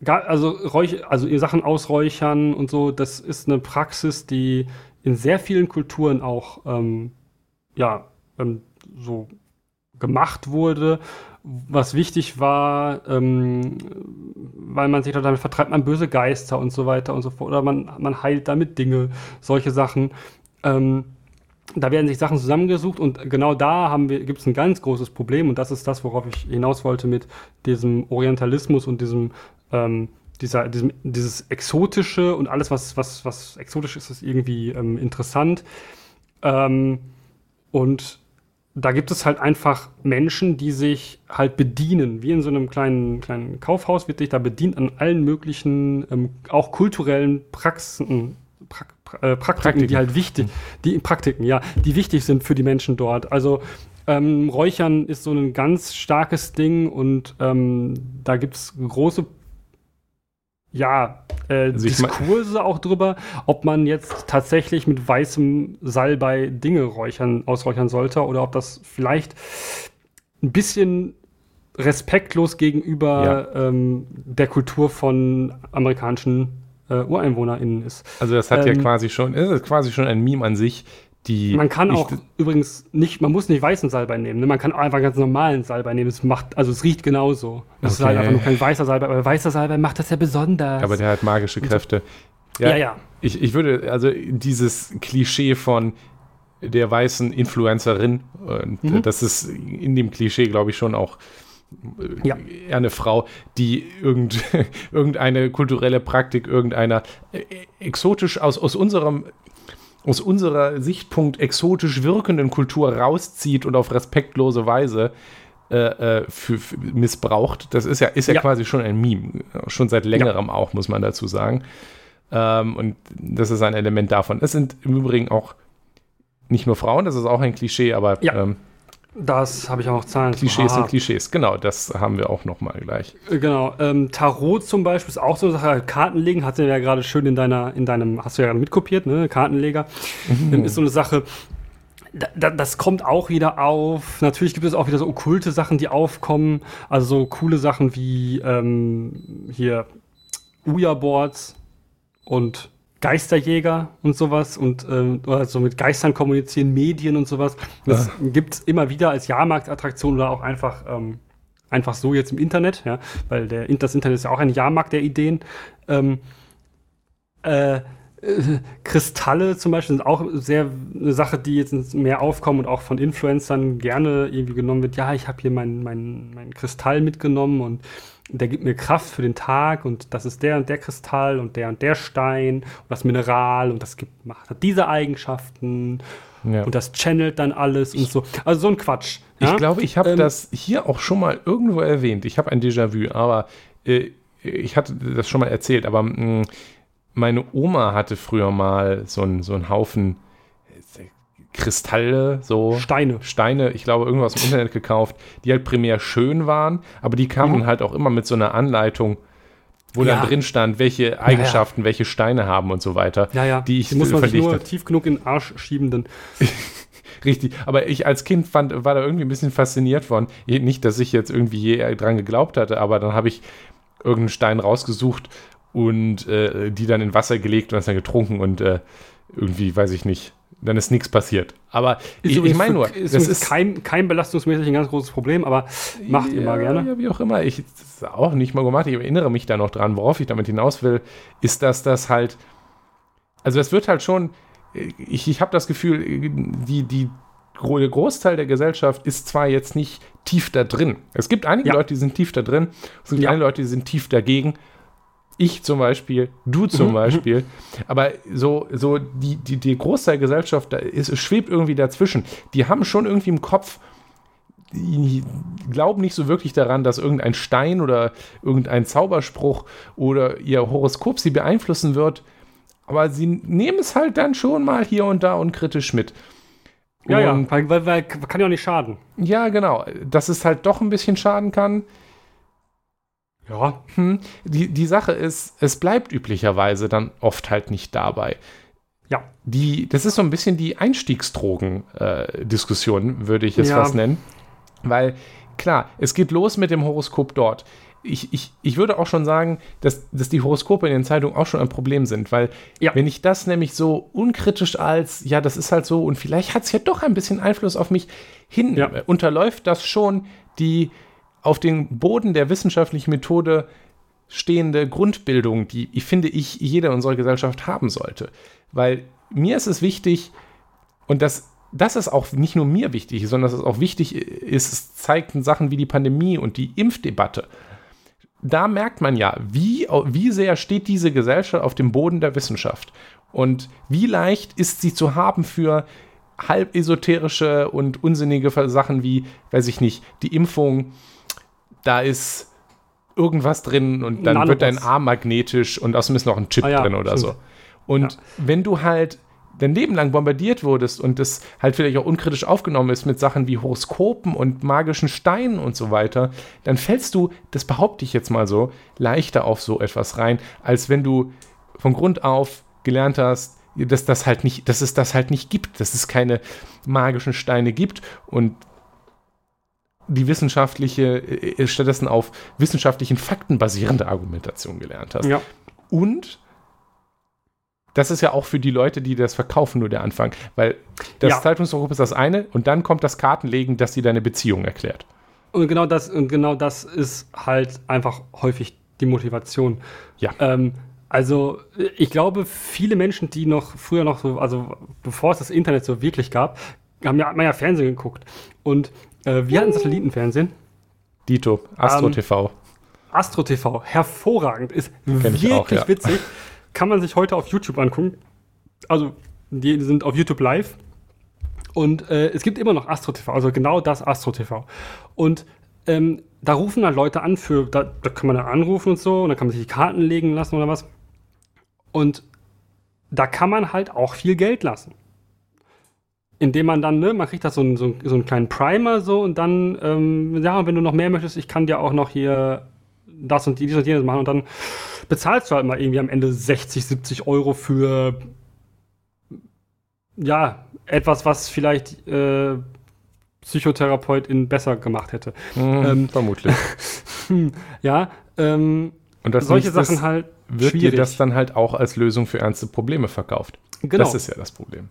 also, Räuch, also Sachen ausräuchern und so, das ist eine Praxis, die in sehr vielen Kulturen auch, ähm, ja, ähm, so gemacht wurde. Was wichtig war, ähm, weil man sich damit vertreibt man böse Geister und so weiter und so fort. Oder man, man heilt damit Dinge, solche Sachen. Ähm, da werden sich Sachen zusammengesucht und genau da gibt es ein ganz großes Problem und das ist das, worauf ich hinaus wollte mit diesem Orientalismus und diesem, ähm, dieser, diesem, dieses Exotische und alles, was, was, was exotisch ist, ist irgendwie ähm, interessant. Ähm, und da gibt es halt einfach Menschen, die sich halt bedienen, wie in so einem kleinen, kleinen Kaufhaus wird sich da bedient an allen möglichen, ähm, auch kulturellen Praxen, Prak, äh, Praktiken, Praktiken. die halt wichtig, die Praktiken, ja, die wichtig sind für die Menschen dort. Also ähm, Räuchern ist so ein ganz starkes Ding und ähm, da gibt es große ja, äh, Also Diskurse auch drüber, ob man jetzt tatsächlich mit weißem Salbei Dinge räuchern, ausräuchern sollte oder ob das vielleicht ein bisschen respektlos gegenüber ähm, der Kultur von amerikanischen äh, UreinwohnerInnen ist. Also das hat ja Ähm, quasi schon, es ist quasi schon ein Meme an sich, die Man kann ich- auch übrigens nicht, man muss nicht weißen Salbei nehmen, ne? man kann einfach ganz normalen Salbei nehmen. Es macht, also es riecht genauso. Es ist Okay. halt einfach nur kein weißer Salbei, aber weißer Salbei macht das ja besonders. aber der hat magische Kräfte. ja, ja. Ich, ich würde, also dieses Klischee von der weißen Influencerin, und Mhm. das ist in dem Klischee, glaube ich, schon auch äh, Ja. eher eine Frau, die irgend, irgendeine kulturelle Praktik irgendeiner äh, exotisch aus, aus unserem aus unserer Sichtpunkt exotisch wirkenden Kultur rauszieht und auf respektlose Weise äh, äh, für, für missbraucht. Das ist ja, ist ja, Ja. quasi schon ein Meme. Schon seit längerem auch, muss man dazu sagen. Ähm, und das ist ein Element davon. Es sind im Übrigen auch nicht nur Frauen, das ist auch ein Klischee, aber Ja. ähm, Das habe ich auch noch Zahlen. Klischees sind Klischees. Genau, das haben wir auch noch mal gleich. Äh, Genau. Ähm, Tarot zum Beispiel ist auch so eine Sache. Kartenlegen hast du ja gerade schön in deiner, in deinem, hast du ja gerade mitkopiert, ne? Kartenleger. Ähm, ist so eine Sache. Da, das kommt auch wieder auf. Natürlich gibt es auch wieder so okkulte Sachen, die aufkommen. Also so coole Sachen wie ähm, hier Ouija-Boards und Geisterjäger und sowas und ähm, oder so mit Geistern kommunizieren, Medien und sowas. Das gibt es immer wieder als Jahrmarktattraktion oder auch einfach, ähm, einfach so jetzt im Internet, ja, weil der, das Internet ist ja auch ein Jahrmarkt der Ideen. Ähm, äh, äh, Kristalle zum Beispiel sind auch sehr eine Sache, die jetzt mehr aufkommen und auch von Influencern gerne irgendwie genommen wird. Ja, ich habe hier meinen mein, mein Kristall mitgenommen und der gibt mir Kraft für den Tag und das ist der und der Kristall und der und der Stein und das Mineral und das gibt, macht hat diese Eigenschaften Ja. und das channelt dann alles und so. Also so ein Quatsch. Ich ja? glaube, ich habe Ähm, das hier auch schon mal irgendwo erwähnt. Ich habe ein Déjà-vu, aber äh, ich hatte das schon mal erzählt, aber mh, meine Oma hatte früher mal so einen so einen Haufen Kristalle, so Steine. Steine, ich glaube, irgendwas im Internet gekauft, die halt primär schön waren, aber die kamen Mhm. halt auch immer mit so einer Anleitung, wo Ja. dann drin stand, welche Eigenschaften, welche Steine haben und so weiter. Ja, ja. Die ich Die muss man sich verlegt nur tief genug in den Arsch schieben, dann. Richtig, aber ich als Kind fand, war da irgendwie ein bisschen fasziniert von. Nicht, dass ich jetzt irgendwie je dran geglaubt hatte, aber dann habe ich irgendeinen Stein rausgesucht und äh, die dann in Wasser gelegt und das dann getrunken und äh, irgendwie, weiß ich nicht, dann ist nichts passiert. Aber ich, ich übrigens meine nur, ist, das ist kein, kein belastungsmäßig ein ganz großes Problem, aber macht ihr mal gerne. Ja, wie auch immer. Ich das ist auch nicht mal gemacht. Ich erinnere mich da noch dran. Worauf ich damit hinaus will, ist, dass das halt. Also, es wird halt schon. Ich, ich habe das Gefühl, die, die, der Großteil der Gesellschaft ist zwar jetzt nicht tief da drin. Es gibt einige Ja. Leute, die sind tief da drin. Es gibt Ja. einige Leute, die sind tief dagegen. Ich zum Beispiel, du zum Mhm. Beispiel. Aber so, so die, die, die Großteil der Gesellschaft, da ist, schwebt irgendwie dazwischen. Die haben schon irgendwie im Kopf, die glauben nicht so wirklich daran, dass irgendein Stein oder irgendein Zauberspruch oder ihr Horoskop sie beeinflussen wird. Aber sie nehmen es halt dann schon mal hier und da unkritisch mit. Ja, ja, Und- weil, weil, weil kann ja auch nicht schaden. Ja, genau. Dass es halt doch ein bisschen schaden kann. Ja. Hm. Die, die Sache ist, es bleibt üblicherweise dann oft halt nicht dabei. Ja. Die, das ist so ein bisschen die Einstiegsdrogen-Diskussion, würde ich es Ja. fast nennen. Weil, klar, es geht los mit dem Horoskop dort. Ich, ich, ich würde auch schon sagen, dass, dass die Horoskope in den Zeitungen auch schon ein Problem sind, weil Ja. wenn ich das nämlich so unkritisch als, ja, das ist halt so und vielleicht hat es ja doch ein bisschen Einfluss auf mich hin, Ja. äh, unterläuft das schon die auf den Boden der wissenschaftlichen Methode stehende Grundbildung, die ich finde, ich jeder unserer Gesellschaft haben sollte. Weil mir ist es wichtig, und das, das ist auch nicht nur mir wichtig, sondern dass es auch wichtig ist, es zeigten Sachen wie die Pandemie und die Impfdebatte. Da merkt man ja, wie, wie sehr steht diese Gesellschaft auf dem Boden der Wissenschaft und wie leicht ist sie zu haben für halb esoterische und unsinnige Sachen wie, weiß ich nicht, die Impfung, da ist irgendwas drin und dann Nanobots. wird dein Arm magnetisch und außerdem ist noch ein Chip Ah ja, drin oder stimmt. so. Und Ja. wenn du halt dein Leben lang bombardiert wurdest und das halt vielleicht auch unkritisch aufgenommen ist mit Sachen wie Horoskopen und magischen Steinen und so weiter, dann fällst du, das behaupte ich jetzt mal so, leichter auf so etwas rein, als wenn du von Grund auf gelernt hast, dass das halt nicht, dass es das halt nicht gibt, dass es keine magischen Steine gibt und die wissenschaftliche, äh, stattdessen auf wissenschaftlichen Fakten basierende Argumentation gelernt hast. Ja. Und das ist ja auch für die Leute, die das verkaufen, nur der Anfang. Weil das Ja. Zeitungsdruck ist das eine und dann kommt das Kartenlegen, das dir deine Beziehung erklärt. Und genau das, und genau das ist halt einfach häufig die Motivation. Ja. Ähm, also, ich glaube, viele Menschen, die noch früher noch so, also bevor es das Internet so wirklich gab, haben ja, haben ja Fernsehen geguckt. Und äh, wir hatten Satellitenfernsehen. Dito, Astro Ähm, TV. Astro TV, hervorragend, ist wirklich auch, ja. witzig. Kann man sich heute auf YouTube angucken. Also, die sind auf YouTube live. Und äh, es gibt immer noch Astro TV, also genau das Astro TV. Und ähm, da rufen dann Leute an für, da, da kann man dann anrufen und so, und dann kann man sich die Karten legen lassen oder was. Und da kann man halt auch viel Geld lassen. Indem man dann, ne, man kriegt da so einen, so, einen- so einen kleinen Primer so und dann, ähm, ja, wenn du noch mehr möchtest, ich kann dir auch noch hier das und dies und jenes machen und dann bezahlst du halt mal irgendwie am Ende 60, 70 Euro für ja, etwas, was vielleicht äh, Psychotherapeutin besser gemacht hätte. Hm, ähm, vermutlich. Ja, ähm, Und das solche Sachen halt wird dir schwierig. das dann halt auch als Lösung für ernste Probleme verkauft. Genau. Das ist ja das Problem.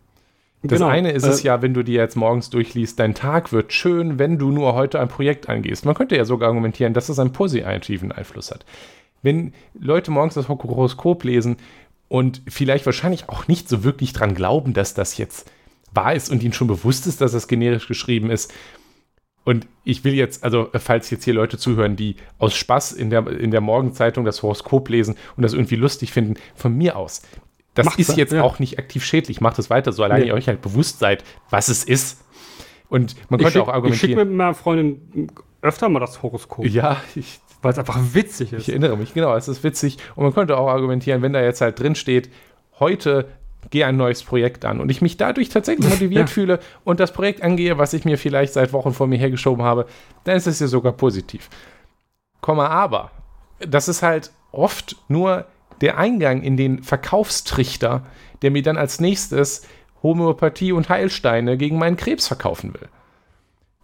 Das Genau. eine ist es Äh, ja, wenn du dir jetzt morgens durchliest, dein Tag wird schön, wenn du nur heute ein Projekt angehst. Man könnte ja sogar argumentieren, dass es einen positiven Einfluss hat. Wenn Leute morgens das Horoskop lesen und vielleicht wahrscheinlich auch nicht so wirklich dran glauben, dass das jetzt wahr ist und ihnen schon bewusst ist, dass das generisch geschrieben ist. Und ich will jetzt, also falls jetzt hier Leute zuhören, die aus Spaß in der, in der Morgenzeitung das Horoskop lesen und das irgendwie lustig finden, von mir aus. Das Macht's, ist jetzt ja. auch nicht aktiv schädlich. Macht es weiter, so alleine Nee. ihr euch halt bewusst seid, was es ist. Und man ich könnte schicke auch argumentieren. mit meiner Freundin öfter mal das Horoskop, ja, ich, weil es einfach witzig ich ist. erinnere mich, genau, es ist witzig. Und man könnte auch argumentieren, wenn da jetzt halt drin steht, heute gehe ein neues Projekt an und ich mich dadurch tatsächlich motiviert Ja. fühle und das Projekt angehe, was ich mir vielleicht seit Wochen vor mir hergeschoben habe, dann ist es ja sogar positiv. Komma, aber, das ist halt oft nur der Eingang in den Verkaufstrichter, der mir dann als nächstes Homöopathie und Heilsteine gegen meinen Krebs verkaufen will.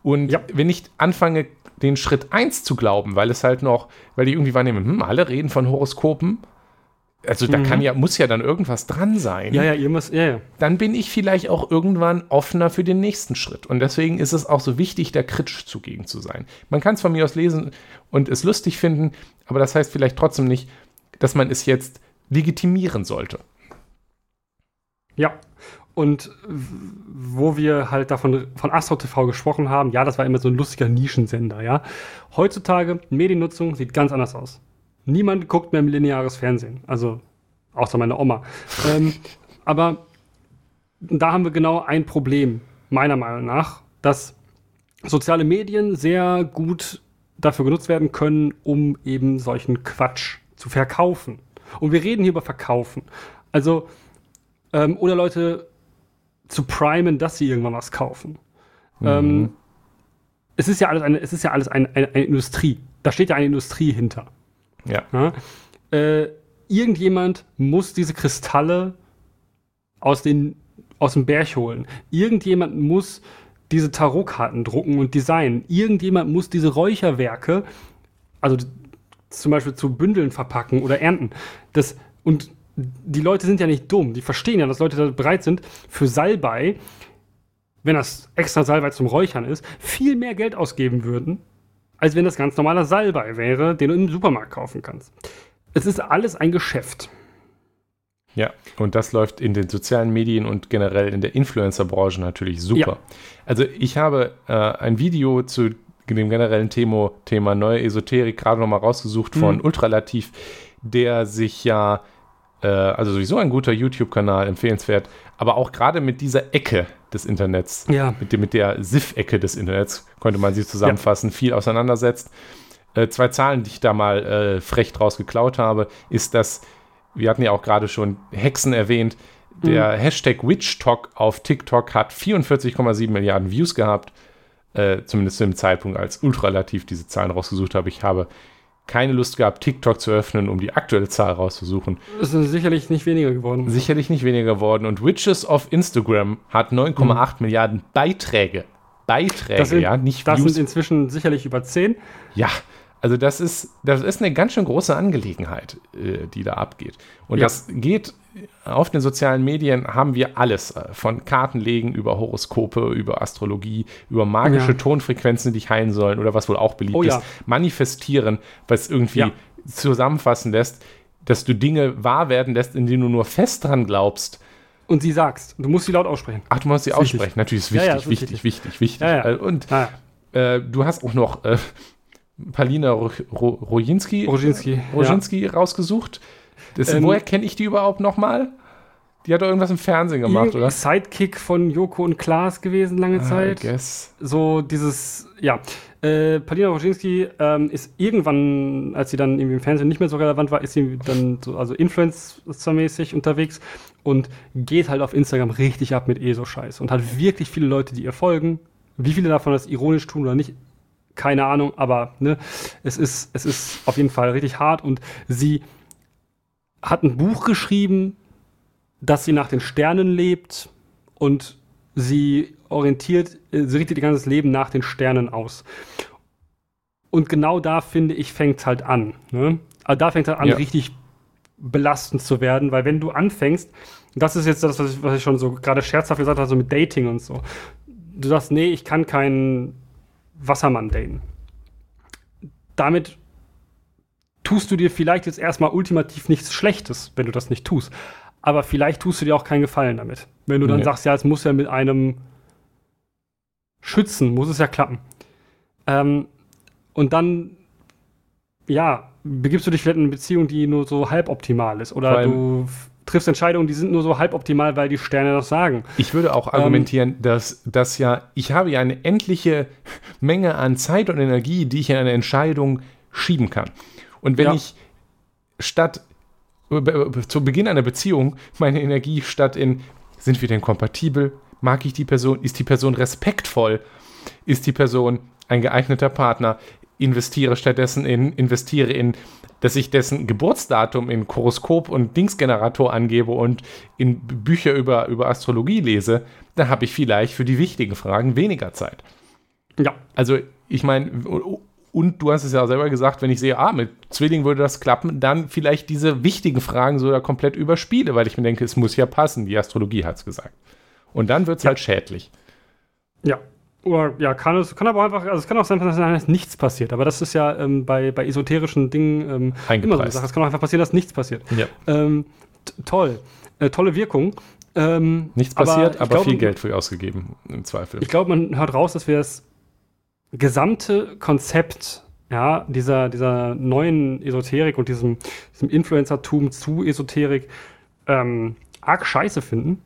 Und ja. wenn ich anfange, den Schritt 1 zu glauben, weil es halt noch, weil die irgendwie wahrnehmen, hm, alle reden von Horoskopen, also da mhm. kann ja, muss ja dann irgendwas dran sein. Ja, ja, irgendwas, ja, ja. Dann bin ich vielleicht auch irgendwann offener für den nächsten Schritt. Und deswegen ist es auch so wichtig, da kritisch zugegen zu sein. Man kann es von mir aus lesen und es lustig finden, aber das heißt vielleicht trotzdem nicht, dass man es jetzt legitimieren sollte. Ja. Und wo wir halt davon von Astro TV gesprochen haben, ja, das war immer so ein lustiger Nischensender, ja. Heutzutage, Mediennutzung sieht ganz anders aus. Niemand guckt mehr lineares Fernsehen. Also, außer meine Oma. ähm, aber da haben wir genau ein Problem, meiner Meinung nach, dass soziale Medien sehr gut dafür genutzt werden können, um eben solchen Quatsch zu verkaufen. Und wir reden hier über Verkaufen. Also, ähm, oder Leute zu primen, dass sie irgendwann was kaufen. Mhm. Ähm, es ist ja alles eine, es ist ja alles eine, eine, eine, Industrie. Da steht ja eine Industrie hinter. Ja. ja? Äh, irgendjemand muss diese Kristalle aus, den, aus dem Berg holen. Irgendjemand muss diese Tarotkarten drucken und designen. Irgendjemand muss diese Räucherwerke, also zum Beispiel zu Bündeln verpacken oder ernten. Das, und die Leute sind ja nicht dumm. Die verstehen ja, dass Leute da bereit sind, für Salbei, wenn das extra Salbei zum Räuchern ist, viel mehr Geld ausgeben würden, als wenn das ganz normaler Salbei wäre, den du im Supermarkt kaufen kannst. Es ist alles ein Geschäft. Ja, und das läuft in den sozialen Medien und generell in der Influencer-Branche natürlich super. Ja. Also ich habe äh, ein Video zu dem generellen Thema, Thema neue Esoterik gerade nochmal rausgesucht von mhm. Ultralativ, der sich ja äh, also sowieso ein guter YouTube-Kanal, empfehlenswert. Aber auch gerade mit dieser Ecke des Internets, ja. mit, mit der SIF-Ecke des Internets, könnte man sie zusammenfassen, ja. viel auseinandersetzt. Äh, zwei Zahlen, die ich da mal äh, frech draus geklaut habe, ist, dass, wir hatten ja auch gerade schon Hexen erwähnt, der mhm. Hashtag WitchTalk auf TikTok hat 44,7 Milliarden Views gehabt. Äh, zumindest zu dem Zeitpunkt, als ultralativ diese Zahlen rausgesucht habe. Ich habe keine Lust gehabt, TikTok zu öffnen, um die aktuelle Zahl rauszusuchen. Es ist sicherlich nicht weniger geworden. Sicherlich nicht weniger geworden. Und Witches of Instagram hat 9,8 mhm. Milliarden Beiträge. Beiträge, sind, ja, nicht Das Views. sind inzwischen sicherlich über 10. Ja, also das ist, das ist eine ganz schön große Angelegenheit, äh, die da abgeht. Und ja. das geht auf den sozialen Medien haben wir alles. Äh, von Kartenlegen über Horoskope, über Astrologie, über magische ja. Tonfrequenzen, die dich heilen sollen oder was wohl auch beliebt oh, ist. Ja. Manifestieren, was irgendwie zusammenfassen lässt, dass du Dinge wahr werden lässt, in denen du nur fest dran glaubst. Und sie sagst. Du musst sie laut aussprechen. Ach, du musst sie aussprechen. Wichtig. Natürlich ist wichtig, ja, ist wichtig, wichtig, wichtig, wichtig. Und äh, du hast auch noch äh, Palina Rojinski, Rojinski, Rojinski ja. rausgesucht. Das, ähm, woher kenne ich die überhaupt nochmal? Die hat doch irgendwas im Fernsehen gemacht, oder? Sidekick von Joko und Klaas gewesen lange ah, Zeit. Guess. So dieses, ja. Äh, Palina Roginski ähm, ist irgendwann, als sie dann irgendwie im Fernsehen nicht mehr so relevant war, ist sie dann so, also Influencer-mäßig unterwegs und geht halt auf Instagram richtig ab mit ESO-Scheiß und hat wirklich viele Leute, die ihr folgen. Wie viele davon das ironisch tun oder nicht, keine Ahnung, aber ne, es ist, es ist auf jeden Fall richtig hart und sie hat ein Buch geschrieben, dass sie nach den Sternen lebt und sie orientiert, äh, sie richtet ihr ganzes Leben nach den Sternen aus. Und genau da finde ich, fängt es halt an. Ne? Also da fängt es halt an, ja. richtig belastend zu werden, weil wenn du anfängst, das ist jetzt das, was ich, was ich schon so gerade scherzhaft gesagt habe, so mit Dating und so. Du sagst, nee, ich kann keinen Wassermann daten. Damit tust du dir vielleicht jetzt erstmal ultimativ nichts Schlechtes, wenn du das nicht tust. Aber vielleicht tust du dir auch keinen Gefallen damit. Wenn du dann nee. sagst, ja, es muss ja mit einem Schützen, muss es ja klappen. Ähm, und dann, ja, begibst du dich vielleicht in eine Beziehung, die nur so halb optimal ist. Oder du triffst Entscheidungen, die sind nur so halboptimal, weil die Sterne das sagen. Ich würde auch argumentieren, ähm, dass das ja, ich habe ja eine endliche Menge an Zeit und Energie, die ich in eine Entscheidung schieben kann. Und wenn ja. ich statt zu Beginn einer Beziehung meine Energie statt in, sind wir denn kompatibel? Mag ich die Person? Ist die Person respektvoll? Ist die Person ein geeigneter Partner? investiere stattdessen in, investiere in, dass ich dessen Geburtsdatum in Horoskop und Dingsgenerator angebe und in Bücher über, über Astrologie lese, dann habe ich vielleicht für die wichtigen Fragen weniger Zeit. Ja. Also, ich meine, und du hast es ja selber gesagt, wenn ich sehe, ah, mit Zwilling würde das klappen, dann vielleicht diese wichtigen Fragen sogar komplett überspiele, weil ich mir denke, es muss ja passen, die Astrologie hat es gesagt. Und dann wird es ja. halt schädlich. Ja, oder ja, kann es, kann aber einfach, also es kann auch sein, dass nichts passiert. Aber das ist ja ähm, bei, bei esoterischen Dingen ähm, immer so eine Sache. Es kann auch einfach passieren, dass nichts passiert. Ja. Ähm, toll. Äh, tolle Wirkung. Ähm, nichts passiert, aber, aber glaub, viel Geld für ausgegeben, im Zweifel. Ich glaube, man hört raus, dass wir das gesamte Konzept ja, dieser, dieser neuen Esoterik und diesem, diesem Influencertum zu Esoterik ähm, arg scheiße finden.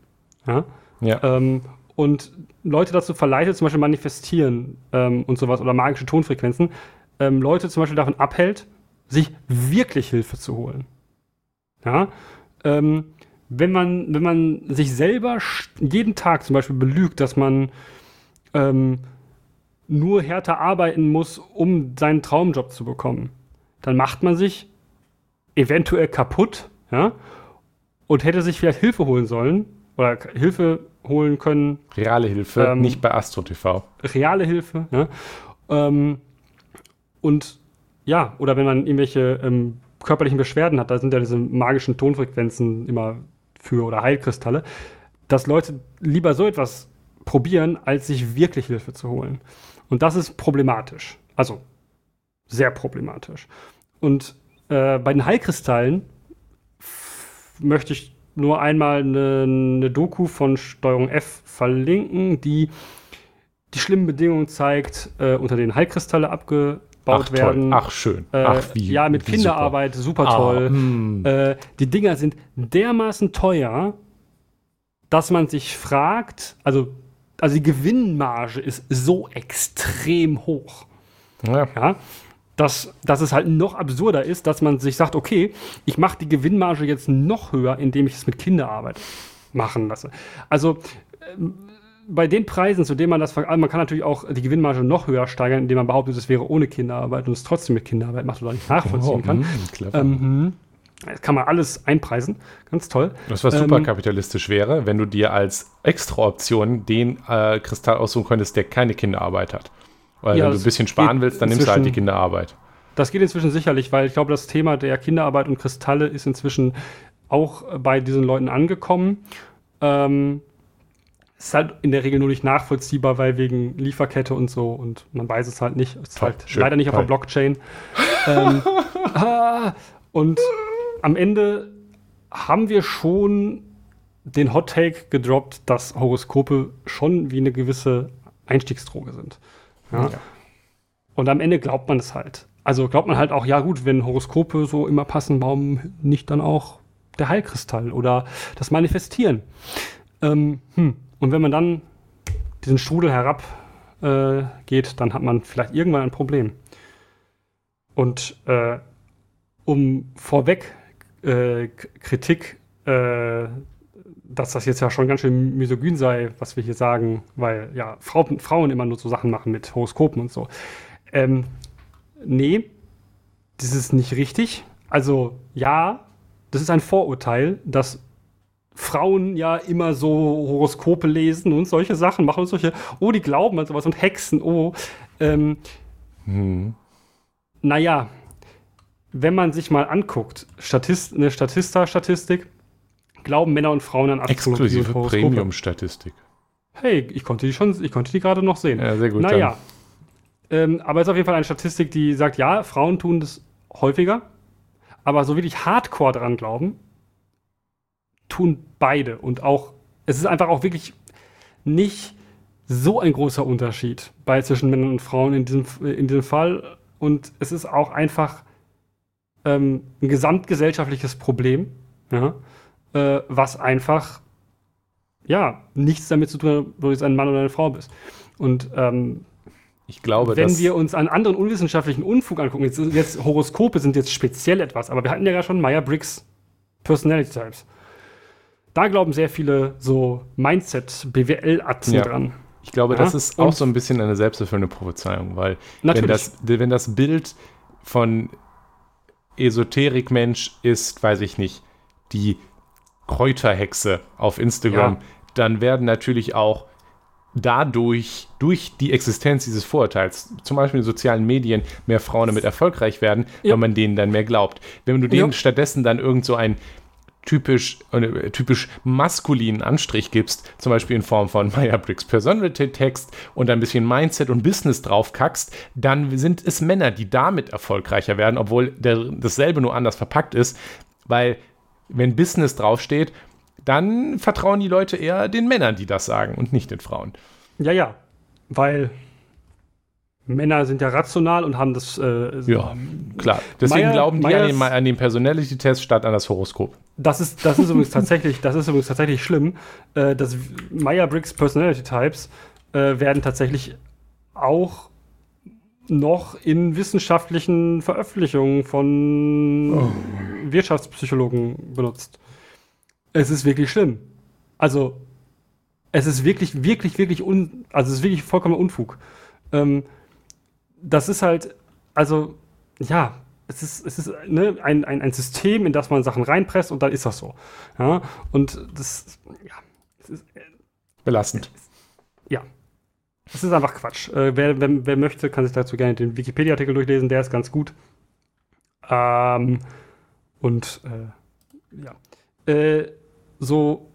Ja. ja. Ähm, und Leute dazu verleitet, zum Beispiel manifestieren ähm, und sowas oder magische Tonfrequenzen, ähm, Leute zum Beispiel davon abhält, sich wirklich Hilfe zu holen. Ja? Ähm, wenn, man, wenn man sich selber jeden Tag zum Beispiel belügt, dass man ähm, nur härter arbeiten muss, um seinen Traumjob zu bekommen, dann macht man sich eventuell kaputt ja? und hätte sich vielleicht Hilfe holen sollen oder Hilfe holen können. Reale Hilfe, ähm, nicht bei Astro TV. Reale Hilfe, ja. Ähm, und ja, oder wenn man irgendwelche ähm, körperlichen Beschwerden hat, da sind ja diese magischen Tonfrequenzen immer für oder Heilkristalle, dass Leute lieber so etwas probieren, als sich wirklich Hilfe zu holen. Und das ist problematisch. Also sehr problematisch. Und äh, bei den Heilkristallen möchte ich nur einmal eine, eine Doku von Steuerung F verlinken, die die schlimmen Bedingungen zeigt, äh, unter denen Heilkristalle abgebaut Ach, werden. Ach, schön. Äh, Ach, wie. Ja, mit wie Kinderarbeit, super, super toll. Hm. Äh, die Dinger sind dermaßen teuer, dass man sich fragt, also, also die Gewinnmarge ist so extrem hoch. Ja. ja dass, dass es halt noch absurder ist, dass man sich sagt, okay, ich mache die Gewinnmarge jetzt noch höher, indem ich es mit Kinderarbeit machen lasse. Also ähm, bei den Preisen, zu denen man das also man kann natürlich auch die Gewinnmarge noch höher steigern, indem man behauptet, es wäre ohne Kinderarbeit und es trotzdem mit Kinderarbeit macht oder nicht nachvollziehen oh, kann. Mh, ähm, hm. Das kann man alles einpreisen. Ganz toll. Das, was super ähm, kapitalistisch wäre, wenn du dir als Extra-Option den äh, Kristall aussuchen könntest, der keine Kinderarbeit hat. Weil ja, wenn du ein bisschen sparen willst, dann nimmst du halt die Kinderarbeit. Das geht inzwischen sicherlich, weil ich glaube, das Thema der Kinderarbeit und Kristalle ist inzwischen auch bei diesen Leuten angekommen. Ähm, ist halt in der Regel nur nicht nachvollziehbar, weil wegen Lieferkette und so und man weiß es halt nicht. Es ist toll, halt schön, leider nicht toll. auf der Blockchain. ähm, ah, und am Ende haben wir schon den Hot Take gedroppt, dass Horoskope schon wie eine gewisse Einstiegsdroge sind. Ja? Ja. Und am Ende glaubt man es halt. Also glaubt man halt auch, ja gut, wenn Horoskope so immer passen, warum nicht dann auch der Heilkristall oder das Manifestieren? Ähm, hm. Und wenn man dann diesen Strudel herab äh, geht, dann hat man vielleicht irgendwann ein Problem. Und äh, um vorweg äh, Kritik äh, dass das jetzt ja schon ganz schön misogyn sei, was wir hier sagen, weil ja Frau, Frauen immer nur so Sachen machen mit Horoskopen und so. Ähm, nee, das ist nicht richtig. Also ja, das ist ein Vorurteil, dass Frauen ja immer so Horoskope lesen und solche Sachen machen und solche, oh, die glauben an sowas und Hexen, oh. Ähm, hm. Naja, wenn man sich mal anguckt, Statist, eine Statista-Statistik, glauben Männer und Frauen an Astrologie Exklusive Premium-Statistik. Hey, ich konnte die schon, ich konnte die gerade noch sehen. Ja, sehr gut. Naja. Ähm, aber es ist auf jeden Fall eine Statistik, die sagt, ja, Frauen tun das häufiger, aber so wirklich hardcore dran glauben, tun beide. Und auch, es ist einfach auch wirklich nicht so ein großer Unterschied bei zwischen Männern und Frauen in diesem, in diesem Fall. Und es ist auch einfach ähm, ein gesamtgesellschaftliches Problem. Ja? äh, was einfach ja nichts damit zu tun hat, ob du jetzt ein Mann oder eine Frau bist. Und ähm, ich glaube, wenn wir uns an anderen unwissenschaftlichen Unfug angucken, jetzt, jetzt Horoskope sind jetzt speziell etwas, aber wir hatten ja gerade schon Meyer-Briggs Personality Types. Da glauben sehr viele so Mindset-BWL-Atzen ja. dran. Ich glaube, ja? das ist auch so ein bisschen eine selbsterfüllende Prophezeiung, weil wenn das, wenn das Bild von Esoterik-Mensch ist, weiß ich nicht, die Kräuterhexe auf Instagram, ja. dann werden natürlich auch dadurch, durch die Existenz dieses Vorurteils, zum Beispiel in sozialen Medien, mehr Frauen damit erfolgreich werden, ja. weil man denen dann mehr glaubt. Wenn du denen ja. stattdessen dann irgend so ein typisch, äh, typisch maskulinen Anstrich gibst, zum Beispiel in Form von Meyer-Briggs Personality Text und ein bisschen Mindset und Business draufkackst, dann sind es Männer, die damit erfolgreicher werden, obwohl der, dasselbe nur anders verpackt ist, weil wenn Business draufsteht, dann vertrauen die Leute eher den Männern, die das sagen und nicht den Frauen. Ja, ja, weil Männer sind ja rational und haben das. Äh, ja, klar. Deswegen Meier, glauben die Meyers, an den, an den Personality-Test statt an das Horoskop. Das ist, das ist übrigens tatsächlich, das ist übrigens tatsächlich schlimm. Äh, dass Meyer-Briggs Personality Types äh, werden tatsächlich auch noch in wissenschaftlichen Veröffentlichungen von oh. Wirtschaftspsychologen benutzt. Es ist wirklich schlimm. Also, es ist wirklich, wirklich, wirklich un, also es ist wirklich vollkommen Unfug. Ähm, das ist halt, also, ja, es ist, es ist ne, ein, ein, ein System, in das man Sachen reinpresst und dann ist das so. Ja, und das, ja, es ist, äh, belastend. ja, es ist einfach Quatsch. Äh, wer, wer, wer, möchte, kann sich dazu gerne den Wikipedia-Artikel durchlesen, der ist ganz gut. Ähm, und äh, ja. Äh, so.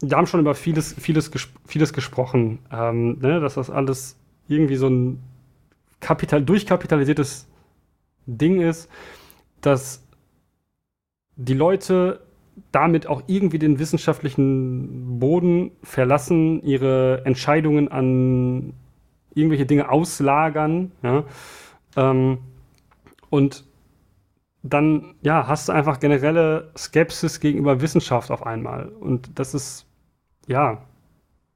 Wir haben schon über vieles, vieles, vieles gesprochen, ähm, ne, dass das alles irgendwie so ein kapital durchkapitalisiertes Ding ist, dass die Leute damit auch irgendwie den wissenschaftlichen Boden verlassen, ihre Entscheidungen an irgendwelche Dinge auslagern, ja, ähm, und dann, ja, hast du einfach generelle Skepsis gegenüber Wissenschaft auf einmal. Und das ist, ja,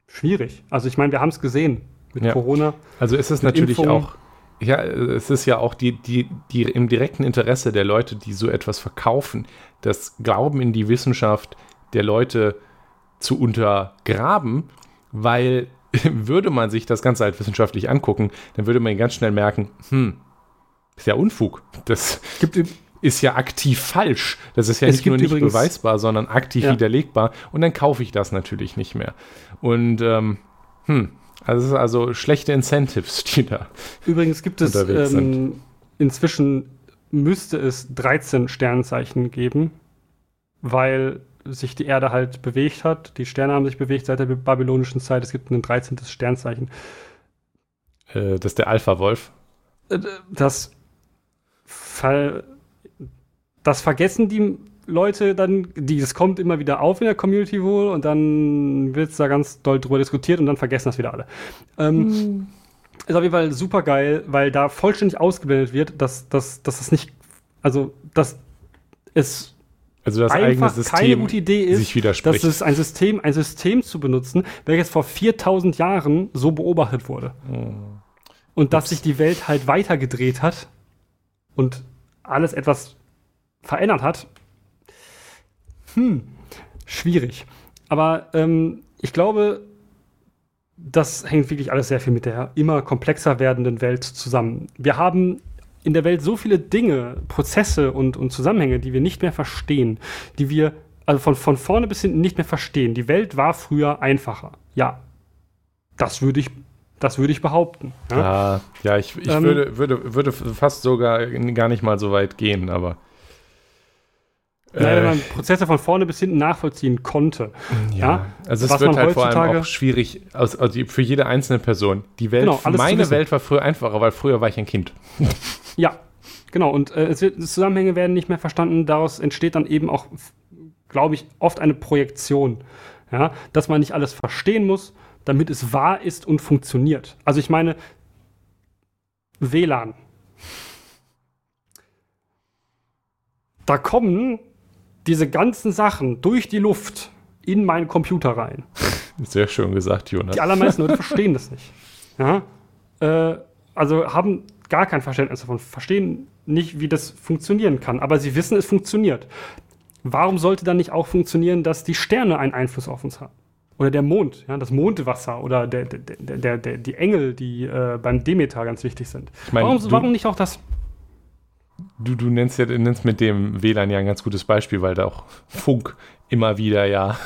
schwierig. Also ich meine, wir haben es gesehen mit ja. Corona. Also ist es natürlich Impfungen. auch, ja, es ist ja auch die, die, die im direkten Interesse der Leute, die so etwas verkaufen, das Glauben in die Wissenschaft der Leute zu untergraben, weil würde man sich das Ganze halt wissenschaftlich angucken, dann würde man ganz schnell merken, hm, ist ja Unfug. Das gibt, ist ja aktiv falsch. Das ist ja nicht nur nicht beweisbar, sondern aktiv ja. widerlegbar. Und dann kaufe ich das natürlich nicht mehr. Und ähm, hm, also es ist also schlechte Incentives, die da. Übrigens gibt es ähm, inzwischen müsste es 13 Sternzeichen geben, weil sich die Erde halt bewegt hat. Die Sterne haben sich bewegt seit der babylonischen Zeit. Es gibt ein 13. Sternzeichen. Äh, das ist der Alpha-Wolf. Äh, das Fall das vergessen die Leute dann, die, das kommt immer wieder auf in der Community wohl und dann wird es da ganz doll drüber diskutiert und dann vergessen das wieder alle. Ähm, mhm. Ist auf jeden Fall super geil, weil da vollständig ausgeblendet wird, dass, dass, dass das nicht, also dass es also das eigene System keine gute Idee ist, sich widerspricht. dass es ein System, ein System zu benutzen, welches vor 4000 Jahren so beobachtet wurde. Oh. Und Ups. dass sich die Welt halt weitergedreht hat und alles etwas verändert hat, hm, schwierig. Aber ähm, ich glaube, das hängt wirklich alles sehr viel mit der immer komplexer werdenden Welt zusammen. Wir haben in der Welt so viele Dinge, Prozesse und, und Zusammenhänge, die wir nicht mehr verstehen, die wir also von, von vorne bis hinten nicht mehr verstehen. Die Welt war früher einfacher. Ja, das würde ich, das würde ich behaupten. Ja, ja, ja ich, ich ähm, würde, würde, würde fast sogar gar nicht mal so weit gehen, aber. Nein, wenn man äh. Prozesse von vorne bis hinten nachvollziehen konnte. Ja, ja? also es wird halt vor allem auch schwierig also, also für jede einzelne Person. Die Welt, genau, meine Welt war früher einfacher, weil früher war ich ein Kind. Ja, genau. Und äh, es wird, Zusammenhänge werden nicht mehr verstanden. Daraus entsteht dann eben auch, glaube ich, oft eine Projektion. Ja, dass man nicht alles verstehen muss, damit es wahr ist und funktioniert. Also ich meine, WLAN. Da kommen diese ganzen Sachen durch die Luft in meinen Computer rein. Sehr schön gesagt, Jonas. Die allermeisten Leute verstehen das nicht. Ja? Äh, also haben gar kein Verständnis davon, verstehen nicht, wie das funktionieren kann, aber sie wissen, es funktioniert. Warum sollte dann nicht auch funktionieren, dass die Sterne einen Einfluss auf uns haben? Oder der Mond, ja, das Mondwasser oder der, der, der, der, die Engel, die äh, beim Demeter ganz wichtig sind. Ich mein, warum, warum nicht auch das? Du, du nennst, ja, nennst mit dem WLAN ja ein ganz gutes Beispiel, weil da auch Funk immer wieder ja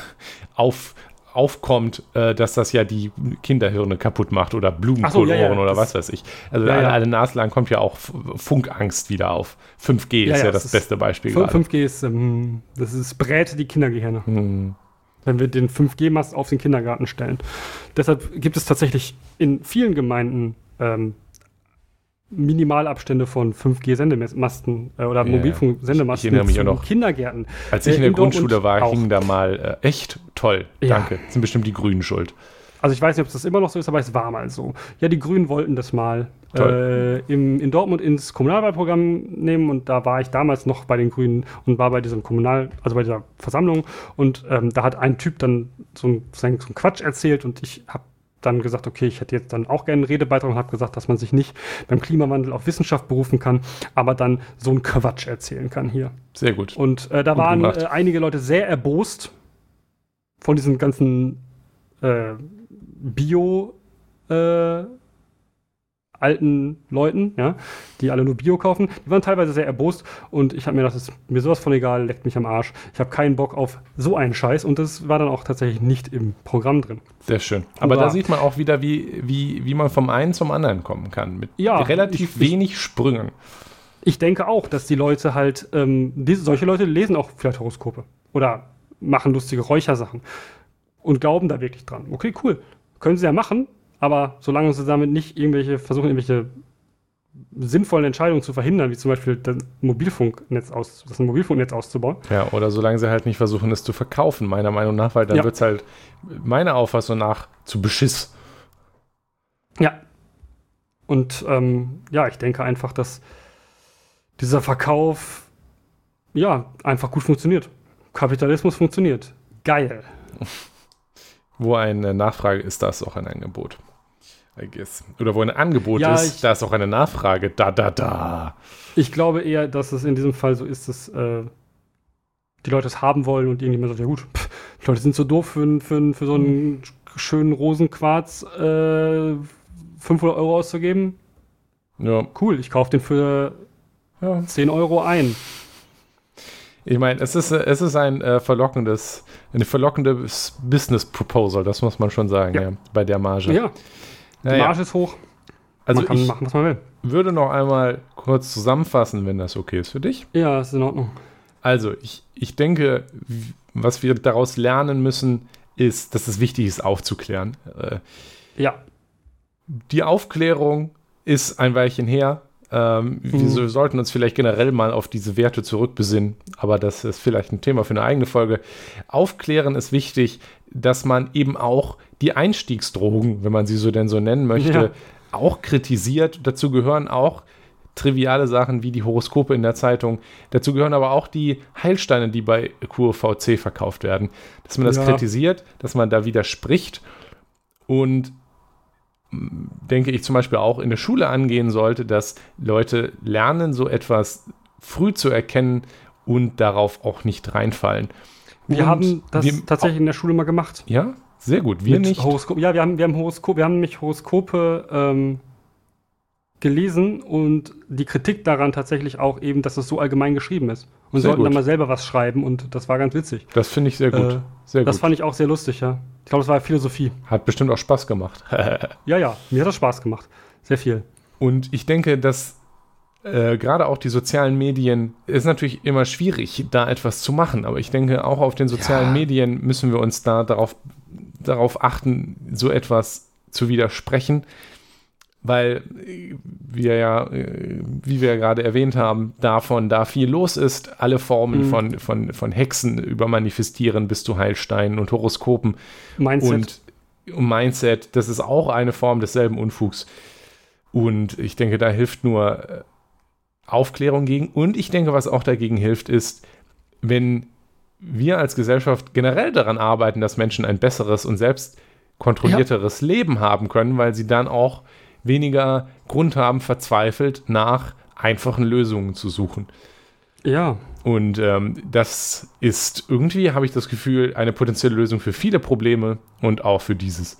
auf, aufkommt, äh, dass das ja die Kinderhirne kaputt macht oder Blumenkohlohren Ach so, ja, ja, oder was weiß ich. Also Ja, alle, alle Nase lang kommt ja auch Funkangst wieder auf. 5G ist Ja, das ist- beste Beispiel Fün- gerade. 5G ist, ähm, das ist brät die Kindergehirne, Hm. wenn wir den 5G-Mast auf den Kindergarten stellen. Deshalb gibt es tatsächlich in vielen Gemeinden ähm, Minimalabstände von 5G-Sendemasten äh, oder Ja, Mobilfunk-Sendemasten ich noch. Kindergärten. Als ich Äh, in der in Dortmund Grundschule war, auch. hing da mal äh, echt toll. Ja. Danke. Sind bestimmt die Grünen schuld. Also ich weiß nicht, ob das immer noch so ist, aber es war mal so. Ja, die Grünen wollten das mal äh, im, in Dortmund ins Kommunalwahlprogramm nehmen und da war ich damals noch bei den Grünen und war bei diesem Kommunal, also bei dieser Versammlung und ähm, da hat ein Typ dann so ein, so einen Quatsch erzählt und ich habe dann gesagt, okay, ich hätte jetzt dann auch gerne einen Redebeitrag und habe gesagt, dass man sich nicht beim Klimawandel auf Wissenschaft berufen kann, aber dann so einen Quatsch erzählen kann hier. Sehr gut. Und äh, da Gut waren äh, einige Leute sehr erbost von diesen ganzen äh, Bio äh, alten Leuten, ja, die alle nur Bio kaufen. Die waren teilweise sehr erbost und ich habe mir gedacht, das ist mir sowas von egal, leckt mich am Arsch. Ich habe keinen Bock auf so einen Scheiß und das war dann auch tatsächlich nicht im Programm drin. Sehr schön. Aber Hurra. da sieht man auch wieder, wie, wie, wie man vom einen zum anderen kommen kann. Mit Ja, relativ ich- ich- wenig Sprüngen. Ich denke auch, dass die Leute halt, ähm, diese, solche Leute lesen auch vielleicht Horoskope oder machen lustige Räuchersachen und glauben da wirklich dran. Okay, cool. Können sie ja machen, aber solange sie damit nicht irgendwelche, versuchen, irgendwelche sinnvollen Entscheidungen zu verhindern, wie zum Beispiel das Mobilfunknetz, aus, das Mobilfunknetz auszubauen. Ja, oder solange sie halt nicht versuchen, es zu verkaufen, meiner Meinung nach, weil dann Ja. wird es halt meiner Auffassung nach zu Beschiss. Ja. Und ähm, ja, ich denke einfach, dass dieser Verkauf ja einfach gut funktioniert. Kapitalismus funktioniert. Geil. Wo eine Nachfrage ist, da ist auch ein Angebot. I guess. Oder wo ein Angebot Ja, ist, ich- da ist auch eine Nachfrage. Da, da, da. Ich glaube eher, dass es in diesem Fall so ist, dass äh, die Leute es haben wollen und irgendjemand sagt, ja gut, pff, die Leute sind so doof für, für, für so einen schönen Rosenquarz äh, 500 Euro auszugeben. Ja, Cool, ich kaufe den für ja. 10 Euro ein. Ich meine, es ist, es ist ein äh, verlockendes, eine verlockende Business Proposal, das muss man schon sagen, ja, Ja. bei der Marge. Ja, die Naja, Marge ist hoch. also man kann ich machen, was man will. würde noch einmal kurz zusammenfassen, wenn das okay ist für dich. Ja, ist in Ordnung. Also, ich, ich denke, was wir daraus lernen müssen, ist, dass es wichtig ist, aufzuklären. Äh, Ja, die Aufklärung ist ein Weilchen her. Ähm, Wir Mhm. so- sollten uns vielleicht generell mal auf diese Werte zurückbesinnen, aber das ist vielleicht ein Thema für eine eigene Folge. Aufklären ist wichtig, dass man eben auch die Einstiegsdrogen, wenn man sie so denn so nennen möchte, Ja. auch kritisiert. Dazu gehören auch triviale Sachen wie die Horoskope in der Zeitung. Dazu gehören aber auch die Heilsteine, die bei QVC verkauft werden. Dass man das Ja. kritisiert, dass man da widerspricht und m, denke ich zum Beispiel auch in der Schule angehen sollte, dass Leute lernen, so etwas früh zu erkennen und darauf auch nicht reinfallen. wir Und haben das wir- tatsächlich in der Schule mal gemacht. Ja, sehr gut. Wir nicht. Horoskop. Ja, wir haben, wir haben Horoskop, wir haben nämlich Horoskope ähm, gelesen und die Kritik daran tatsächlich auch eben, dass es so allgemein geschrieben ist. Und Sehr sollten gut. dann mal selber was schreiben und das war ganz witzig. Das finde ich sehr gut. Äh, sehr Das gut. fand ich auch sehr lustig, ja. Ich glaube, das war Philosophie. Hat bestimmt auch Spaß gemacht. Ja, ja, mir hat das Spaß gemacht. Sehr viel. Und ich denke, dass äh, gerade auch die sozialen Medien ist natürlich immer schwierig, da etwas zu machen. Aber ich denke, auch auf den sozialen Ja. Medien müssen wir uns da darauf, darauf achten, so etwas zu widersprechen. Weil wir ja, wie wir ja gerade erwähnt haben, davon da viel los ist. Alle Formen Mhm. von, von, von Hexen über Manifestieren bis zu Heilsteinen und Horoskopen Mindset. und und Mindset, das ist auch eine Form desselben Unfugs. Und ich denke, da hilft nur äh, Aufklärung gegen. Und ich denke, was auch dagegen hilft, ist, wenn wir als Gesellschaft generell daran arbeiten, dass Menschen ein besseres und selbst kontrollierteres Leben haben können, weil sie dann auch weniger Grund haben, verzweifelt nach einfachen Lösungen zu suchen. ja, Und ähm, das ist irgendwie, habe ich das Gefühl, eine potenzielle Lösung für viele Probleme und auch für dieses.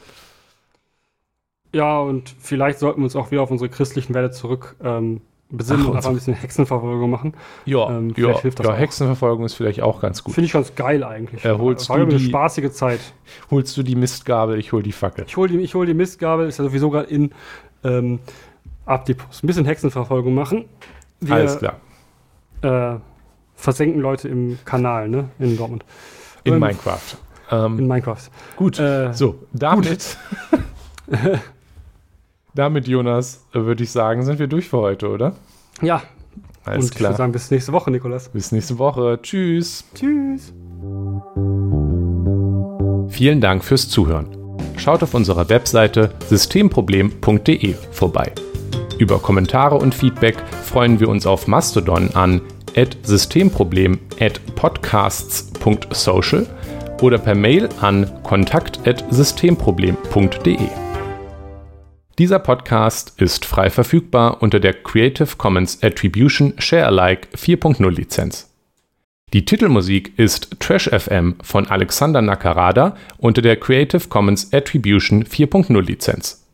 Ja, und vielleicht sollten wir uns auch wieder auf unsere christlichen Werte zurück ähm, besinnen Ach, und einfach ein bisschen Hexenverfolgung machen. Ja, Ähm, ja, ja. Hexenverfolgung ist vielleicht auch ganz gut. Finde ich ganz geil eigentlich. Äh, holst War du eine die- spaßige Zeit. Holst du die Mistgabel, ich hol die Fackel. Ich hole die, ich hol die Mistgabel, ist ja sowieso gerade in ähm, ab die Post. Ein bisschen Hexenverfolgung machen. Wir Alles klar. Äh, versenken Leute im Kanal, ne? In Dortmund. In Ähm, Minecraft. Ähm, In Minecraft. gut. Äh, So, damit. damit, Jonas, würde ich sagen, sind wir durch für heute, oder? Ja, Alles und ich klar. würde sagen, bis nächste Woche, Nikolas. Bis nächste Woche. Tschüss. Tschüss. Vielen Dank fürs Zuhören. Schaut auf unserer Webseite systemproblem.de vorbei. Über Kommentare und Feedback freuen wir uns auf Mastodon an systemproblem at podcasts.social oder per Mail an kontakt@systemproblem.de. Dieser Podcast ist frei verfügbar unter der Creative Commons Attribution Share Alike 4.0 Lizenz. Die Titelmusik ist Trash FM von Alexander Nakarada unter der Creative Commons Attribution 4.0 Lizenz.